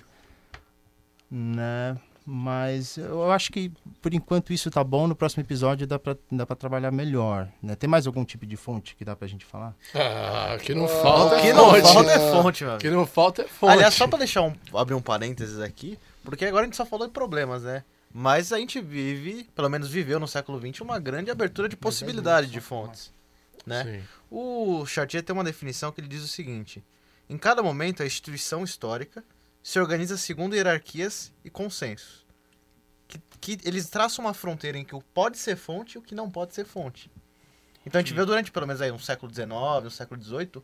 né? Mas eu acho que por enquanto isso tá bom. No próximo episódio dá pra, dá pra trabalhar melhor. Né? Tem mais algum tipo de fonte que dá pra gente falar? Ah, que não falta O que é não fonte. falta é fonte, meu O que não falta é fonte. Aliás, só pra deixar um, abrir um parênteses aqui, porque agora a gente só falou de problemas, né? Mas a gente vive, pelo menos viveu no século XX, uma grande abertura de possibilidade de fontes. Né? Sim. O Chartier tem uma definição que ele diz o seguinte: em cada momento, a instituição histórica se organiza segundo hierarquias e consensos. Que, que eles traçam uma fronteira em que o pode ser fonte e o que não pode ser fonte. Então a gente viu durante pelo menos aí um século XIX, um século XVIII,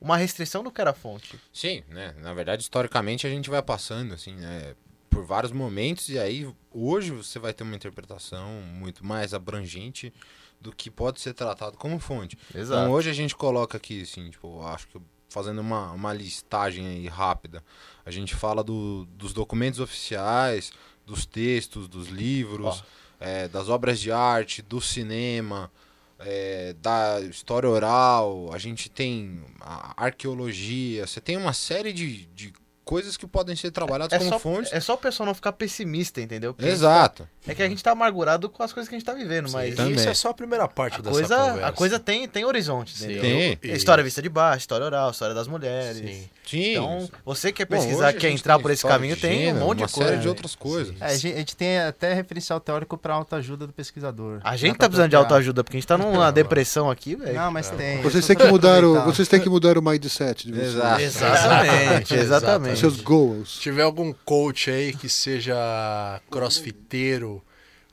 uma restrição do que era fonte. Sim, né? Na verdade, historicamente a gente vai passando, assim, né? Por vários momentos, e aí hoje você vai ter uma interpretação muito mais abrangente do que pode ser tratado como fonte. Então hoje a gente coloca aqui, assim, tipo, acho que fazendo uma, uma listagem aí rápida, a gente fala do, dos documentos oficiais, dos textos, dos livros, é, das obras de arte, do cinema, é, da história oral, a gente tem a arqueologia, você tem uma série de, de coisas que podem ser trabalhadas É como só, fontes. é só o pessoal não ficar pessimista, entendeu? Porque Exato. É que a gente tá amargurado com as coisas que a gente tá vivendo, mas E Também. isso é só a primeira parte a dessa coisa, conversa. a coisa tem, tem horizonte, Sim. entendeu? Tem. E- História vista de baixo, história oral, história das mulheres. Sim. Sim. Então, você quer Bom, pesquisar, a quer entrar por esse caminho, tem um monte de uma coisa. série de outras coisas. É, a, gente, a gente tem até referencial teórico para autoajuda do pesquisador. A gente pra tá precisando de autoajuda, porque a gente tá numa depressão aqui, velho. Não, mas tem. Vocês têm que mudar o, vocês têm que mudar o mindset de vocês. Exato. Exatamente, exatamente. Seus goals. Se tiver algum coach aí que seja crossfiteiro,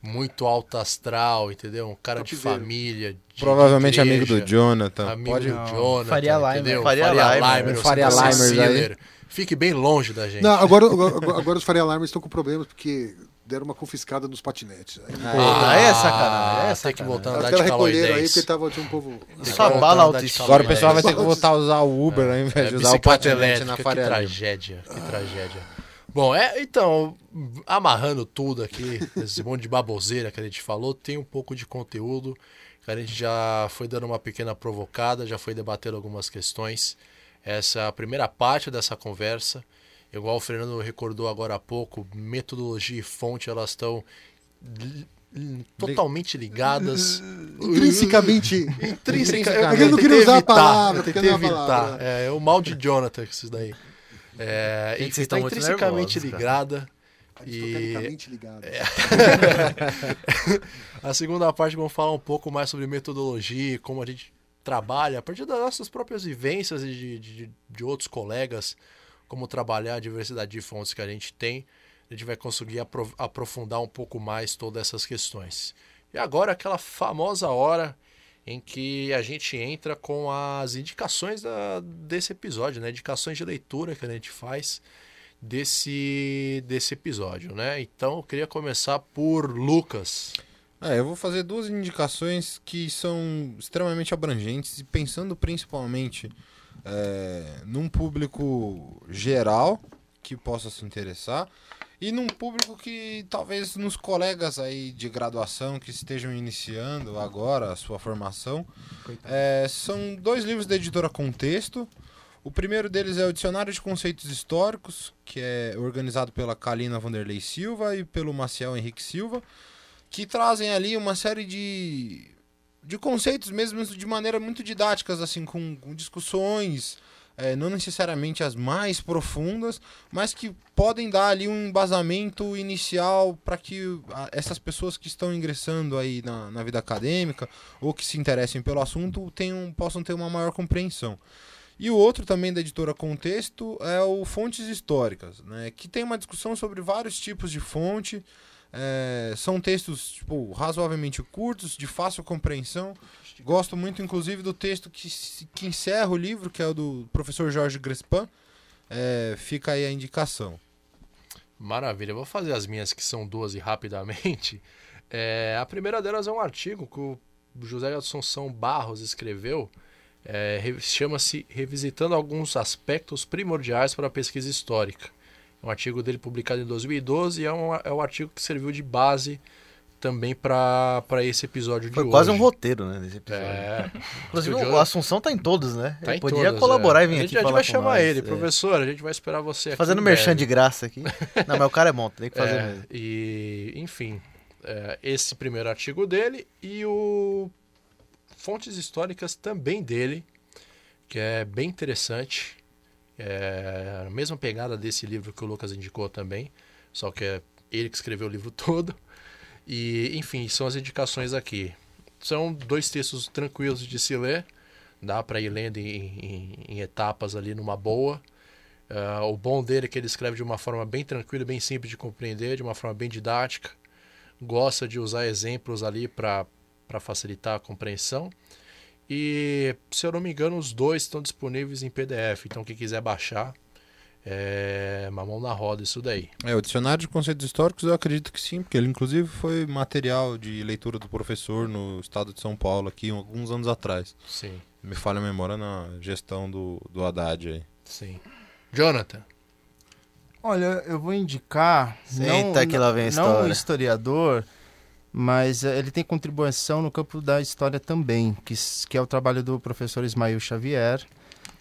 muito alto astral, entendeu? Um cara de família. de Provavelmente igreja, amigo do Jonathan. Amigo Pode... do Jonathan. Faria Limer. entendeu? Faria Faria Limer. Limer. você Faria tá Limers Cecília. Fique bem longe da gente. Não, agora, agora, agora os Faria Alarmes estão com problemas porque deram uma confiscada nos patinetes. Aí, Porra, aí é sacanagem, é Tem que voltar a andar de calor recolheram aí 10. porque tava, tinha um povo. Só Voltar bala a de autoestima. Agora o pessoal vai 10. ter que voltar a usar o Uber ao invés É, de usar o patinete na que Faria Lima. tragédia, que tragédia. Bom, é, então, amarrando tudo aqui, esse monte de baboseira que a gente falou, tem um pouco de conteúdo, que a gente já foi dando uma pequena provocada, já foi debatendo algumas questões. Essa é a primeira parte dessa conversa. Igual o Fernando recordou agora há pouco, metodologia e fonte, elas estão totalmente ligadas. Intrinsecamente. Intrínseca. É eu não queria usar a evitar, palavra, eu porque tentei é a evitar. palavra. É, é o mal de Jonathan, isso daí. É, e está intrinsecamente nervosos, ligada. Estou E ligado. a segunda parte vamos falar um pouco mais sobre metodologia, e como a gente trabalha, a partir das nossas próprias vivências e de, de, de outros colegas, como trabalhar a diversidade de fontes que a gente tem. A gente vai conseguir apro- aprofundar um pouco mais todas essas questões. E agora aquela famosa hora em que a gente entra com as indicações da- desse episódio, né? Indicações de leitura que a gente faz desse, desse episódio, né? Então eu queria começar por Lucas. É, eu vou fazer duas indicações que são extremamente abrangentes e pensando principalmente é, num público geral que possa se interessar e num público que talvez nos colegas aí de graduação que estejam iniciando agora a sua formação. É, são dois livros da editora Contexto. O primeiro deles é o Dicionário de Conceitos Históricos, que é organizado pela Kalina Vanderlei Silva e pelo Maciel Henrique Silva que trazem ali uma série de de conceitos mesmo de maneira muito didáticas, assim, com, com discussões, é, não necessariamente as mais profundas, mas que podem dar ali um embasamento inicial para que essas pessoas que estão ingressando aí na, na vida acadêmica ou que se interessem pelo assunto tenham, possam ter uma maior compreensão. E o outro também da editora Contexto é o Fontes Históricas, né, que tem uma discussão sobre vários tipos de fonte. É, são textos tipo, razoavelmente curtos, de fácil compreensão. Gosto muito, inclusive, do texto que, que encerra o livro, que é o do professor Jorge Grespin. É, fica aí a indicação. Maravilha, vou fazer as minhas que são duas e rapidamente. É, a primeira delas é um artigo que o José Assunção Barros escreveu, é, chama-se Revisitando alguns aspectos primordiais para a pesquisa histórica. É um artigo dele publicado em 2012 e é um, é um artigo que serviu de base também para esse episódio Foi de quase hoje. um roteiro, né, desse episódio. É, Inclusive, o o Assunção tá em todos, né? tá ele podia todas, colaborar é. e vir a aqui gente, a gente vai com chamar nós, ele, é. professor, a gente vai esperar você aqui. Fazendo merchan de graça aqui. Não, mas o cara é bom, tem que fazer É, mesmo. e, enfim, é, esse primeiro artigo dele e o fontes históricas também dele, que é bem interessante. É a mesma pegada desse livro que o Lucas indicou também, só que é ele que escreveu o livro todo. E, enfim, são as indicações aqui. São dois textos tranquilos de se ler, dá para ir lendo em, em- em etapas ali numa boa. Ah, o bom dele é que ele escreve de uma forma bem tranquila, bem simples de compreender, de uma forma bem didática. Gosta de usar exemplos ali para facilitar a compreensão. E, se eu não me engano, os dois estão disponíveis em PDF. Então, quem quiser baixar, é uma mão na roda isso daí. É, o dicionário de conceitos históricos eu acredito que sim, porque ele inclusive foi material de leitura do professor no estado de São Paulo aqui alguns anos atrás. Sim, Me falha a memória na gestão do, do Haddad aí. sim. Jonathan, Olha, eu vou indicar. Senta não, que lá vem a não história. um historiador, mas eh, ele tem contribuição no campo da história também, que, que é o trabalho do professor Ismael Xavier,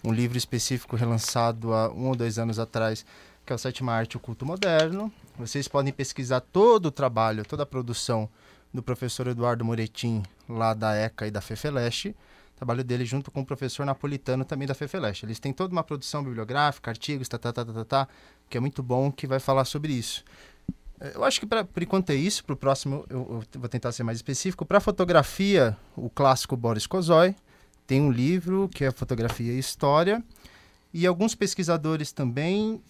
um livro específico relançado há um ou dois anos atrás, que é o Sétima Arte e o Culto Moderno. Vocês podem pesquisar todo o trabalho, toda a produção do professor Eduardo Moretim, lá da ECA e da FEFELESTE, trabalho dele junto com o professor napolitano também da FEFELESTE. Eles têm toda uma produção bibliográfica, artigos, tá, tá, tá, tá, tá, tá, que é muito bom, que vai falar sobre isso. Eh, Eu acho que pra, por enquanto é isso. Para o próximo eu, eu vou tentar ser mais específico. Para fotografia, o clássico Boris Kozoy tem um livro que é Fotografia e História. E alguns pesquisadores também,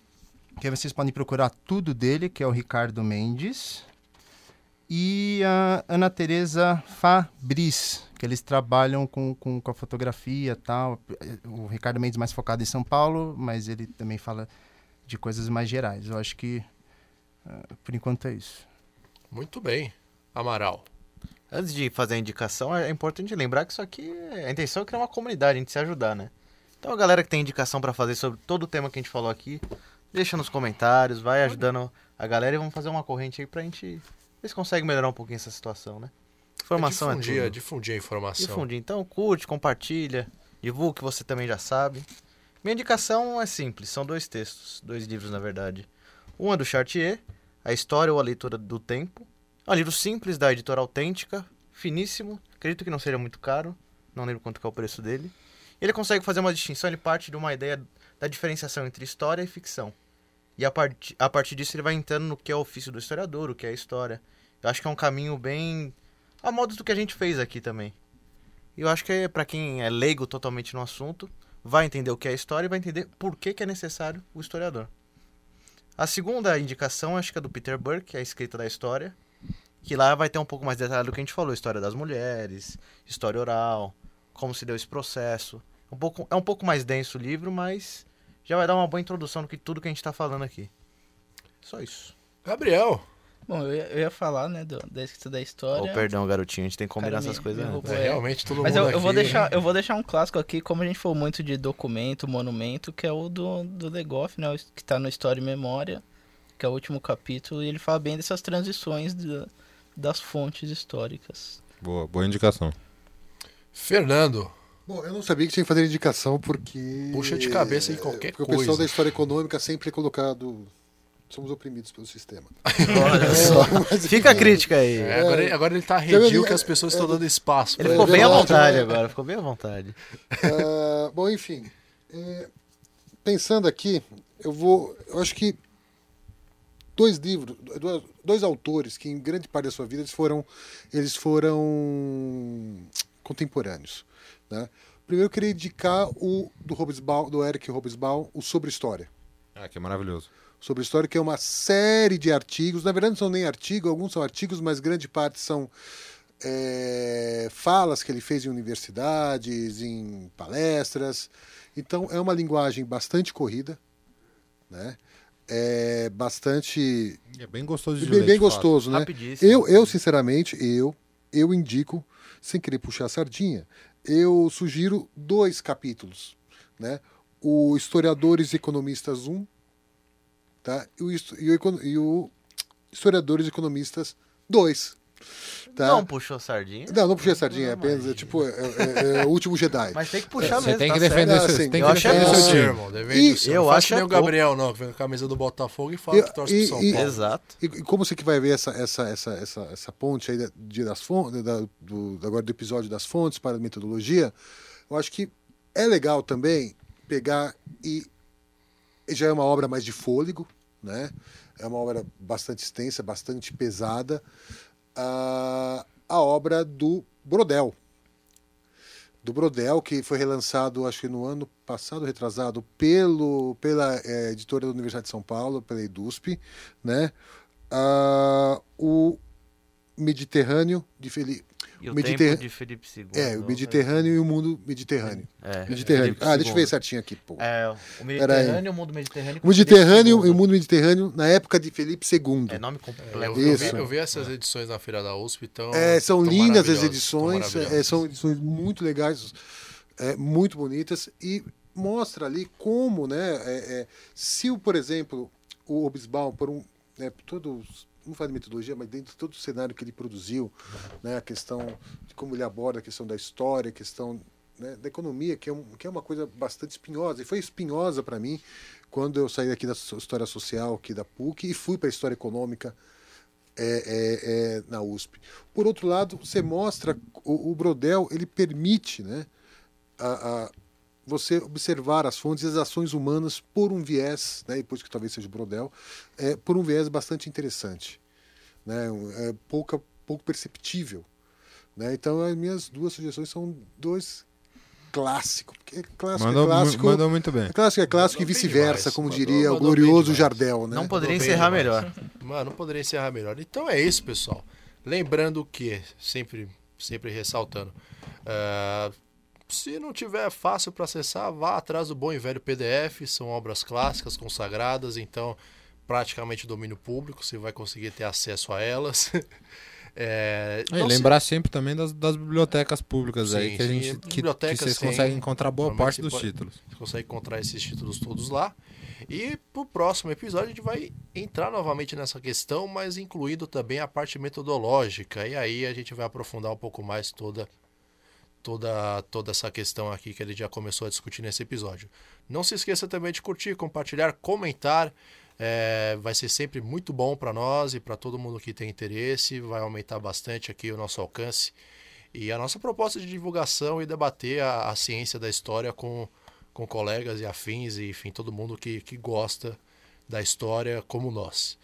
que vocês podem procurar tudo dele, que é o Ricardo Mendes. E a Ana Teresa Fabris, que eles trabalham com, com, com a fotografia tal. O Ricardo Mendes mais focado em São Paulo, mas ele também fala de coisas mais gerais. Eu acho que, por enquanto, é isso. muito bem. Amaral. Antes de fazer a indicação, é importante lembrar que isso aqui, a intenção é criar uma comunidade, a gente se ajudar, né? Então a galera que tem indicação pra fazer sobre todo o tema que a gente falou aqui, deixa nos comentários, vai ajudando a galera e vamos fazer uma corrente aí pra gente ver se consegue melhorar um pouquinho essa situação, né? Informação é, difundir, tudo. difundir a informação. Difundir. Então curte, compartilha, divulga o que você também já sabe. Minha indicação é simples, são dois textos, dois livros na verdade. Um é do Chartier, A História ou a Leitura do Tempo. É um livro simples da editora autêntica, finíssimo, acredito que não seja muito caro, não lembro quanto é o preço dele. Ele consegue fazer uma distinção, ele parte de uma ideia da diferenciação entre história e ficção. E a, part... a partir disso ele vai entrando no que é o ofício do historiador, o que é a história. Eu acho que é um caminho bem a modo do que a gente fez aqui também. E eu acho que para quem é leigo totalmente no assunto, vai entender o que é história e vai entender por que, que é necessário o historiador. A segunda indicação acho que é do Peter Burke, a escrita da história, que lá vai ter um pouco mais detalhado do que a gente falou, história das mulheres, história oral, como se deu esse processo. Um pouco, é um pouco mais denso o livro, mas já vai dar uma boa introdução do que tudo que a gente está falando aqui. Só isso. Gabriel. Bom, eu ia, eu ia falar, né, do, da escrita da história. Oh, perdão, garotinho, a gente tem que combinar Cara, essas me- coisas me roubou. É, É. realmente todo Mas mundo eu, eu vou aqui- deixar, eu vou deixar um clássico aqui, como a gente falou muito de documento, monumento, que é o do, do Legoff, né? o Que tá no História e Memória, que é o último capítulo, e ele fala bem dessas transições da- das fontes históricas. Boa, boa indicação. Fernando. Bom, eu não sabia que tinha que fazer indicação porque. Puxa de cabeça em qualquer porque o coisa. pessoal da história econômica sempre é colocado somos oprimidos pelo sistema. Olha só. Mas, Fica a crítica aí. É, agora, ele- agora ele tá é- que as pessoas estão dando espaço. Ele ficou É bem à vontade né? agora, ficou bem à vontade. Ah, bom, enfim. é, pensando aqui, eu vou. Eu acho que dois livros, dois, dois autores que em grande parte da sua vida eles foram, eles foram contemporâneos. Né? Primeiro eu queria indicar o do Hobsbawm, do Eric Hobsbawm, o Sobre História. Ah, que é maravilhoso. Sobre História, que é uma série de artigos. Na verdade, não são nem artigos, alguns são artigos, mas grande parte são é, falas que ele fez em universidades, em palestras. Então, é uma linguagem bastante corrida, né? É bastante é bem gostoso de bem, ler, bem de fato. gostoso, né? Eu, eu, sinceramente, eu, eu indico, sem querer puxar a sardinha, eu sugiro dois capítulos, né? O Historiadores e Economistas 1, tá? E o, e o, e o Historiadores Economistas 2, tá? Não puxou sardinha. não, não puxei a sardinha, é apenas, é, tipo, é, é- é o último Jedi. Mas tem que puxar Você mesmo. tem tá que certo. defender, Ah, seu, sim. tem Eu que acho defender é seu time. irmão, E- seu. eu Não acho que nem é o Gabriel, não, que vem com a camisa do Botafogo e fala E- que torce e- pro São e- Paulo. Exato. E, e como você que vai ver essa, essa, essa, essa, essa ponte aí da, de- das fontes, da, do, agora do episódio das fontes para a metodologia, eu acho que é legal também pegar e já é uma obra mais de fôlego, né? É uma obra bastante extensa, bastante pesada. A, a obra do Brodel. Do Brodel, que foi relançado, acho que no ano passado, retrasado, pelo, pela eh, editora da Universidade de São Paulo, pela EDUSP, né? Ah, o Mediterrâneo de Felipe. E o Mediterrâneo- tempo de Felipe II. É, o Mediterrâneo e o mundo Mediterrâneo. É, Mediterrâneo. Felipe Ah, deixa eu ver certinho aqui, pô. É, o Mediterrâneo, o mundo Mediterrâneo. O Mediterrâneo e o mundo Mediterrâneo na época de Felipe II. É nome Eu, completo. eu vi, Isso. eu vi essas edições na Feira da USP, então. É, são lindas as edições, é, são edições muito legais, é, muito bonitas e mostra ali como, né, é, é, se o, por exemplo, o Obisbal, por um, né, todo, não faz de metodologia, mas dentro de todo o cenário que ele produziu, né, a questão de como ele aborda a questão da história, a questão né, da economia, que é, um, que é uma coisa bastante espinhosa, e foi espinhosa para mim quando eu saí daqui da história social, aqui da PUC, e fui para a história econômica é, é, é, na USP. Por outro lado, você mostra o, o Brodel, ele permite, né, a- você observar as fontes e as ações humanas por um viés, né, e depois que talvez seja o Brodel, é, por um viés bastante interessante, né, é, pouca, pouco perceptível. Né? Então, as minhas duas sugestões são dois clássicos. Porque clássico Mandou, é clássico, mandou muito bem. é clássico é clássico e Mandou bem vice-versa, como Mandou- diria o mandou bem glorioso. Jardel. Né? Não poderia encerrar demais. melhor. Mano, não poderia encerrar melhor. Então é isso, pessoal. Lembrando que, sempre, sempre ressaltando, ah, se não tiver fácil para acessar, vá atrás do bom e velho PDF. São obras clássicas, consagradas, então praticamente domínio público. Você vai conseguir ter acesso a elas. É, É, e não se- lembrar sempre também das, das bibliotecas públicas Sim, aí que a sim, gente que, que vocês tem, conseguem encontrar boa parte dos pode- títulos. Você consegue encontrar esses títulos todos lá. E pro próximo episódio a gente vai entrar novamente nessa questão, mas incluindo também a parte metodológica. E aí a gente vai aprofundar um pouco mais toda toda toda essa questão aqui que ele já começou a discutir nesse episódio. Não se esqueça também de curtir, compartilhar, comentar. É, vai ser sempre muito bom para nós e para todo mundo que tem interesse. Vai aumentar bastante aqui o nosso alcance e a nossa proposta de divulgação e debater a, a ciência da história com, com colegas e afins e enfim todo mundo que, que gosta da história como nós.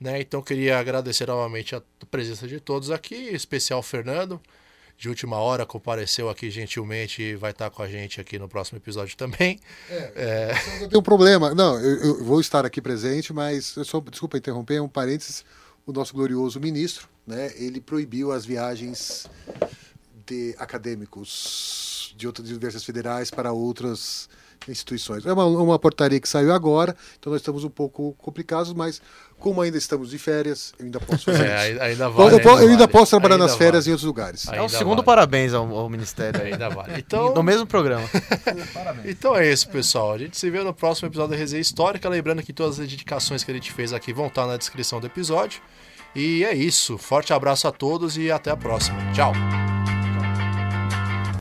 Né? Então queria agradecer novamente a presença de todos aqui, especial Fernando, de última hora compareceu aqui gentilmente e vai estar com a gente aqui no próximo episódio também. É, Não tem um problema. Não, eu, eu vou estar aqui presente, mas eu só, desculpa interromper, um parênteses. O nosso glorioso ministro, né, ele proibiu as viagens de acadêmicos de outras universidades federais para outras instituições. É uma, uma portaria que saiu agora, então nós estamos um pouco complicados, mas como ainda estamos de férias, eu ainda posso fazer é, isso. ainda- vale. eu, eu ainda vale. posso trabalhar Ainda nas férias vale. em outros lugares. É um Ainda segundo vale. parabéns ao, ao Ministério. Ainda vale. Então, No mesmo programa. Então é isso, pessoal. A gente se vê no próximo episódio da Resenha Histórica. Lembrando que todas as indicações que a gente fez aqui vão estar na descrição do episódio. E é isso. Forte abraço a todos e até a próxima. Tchau.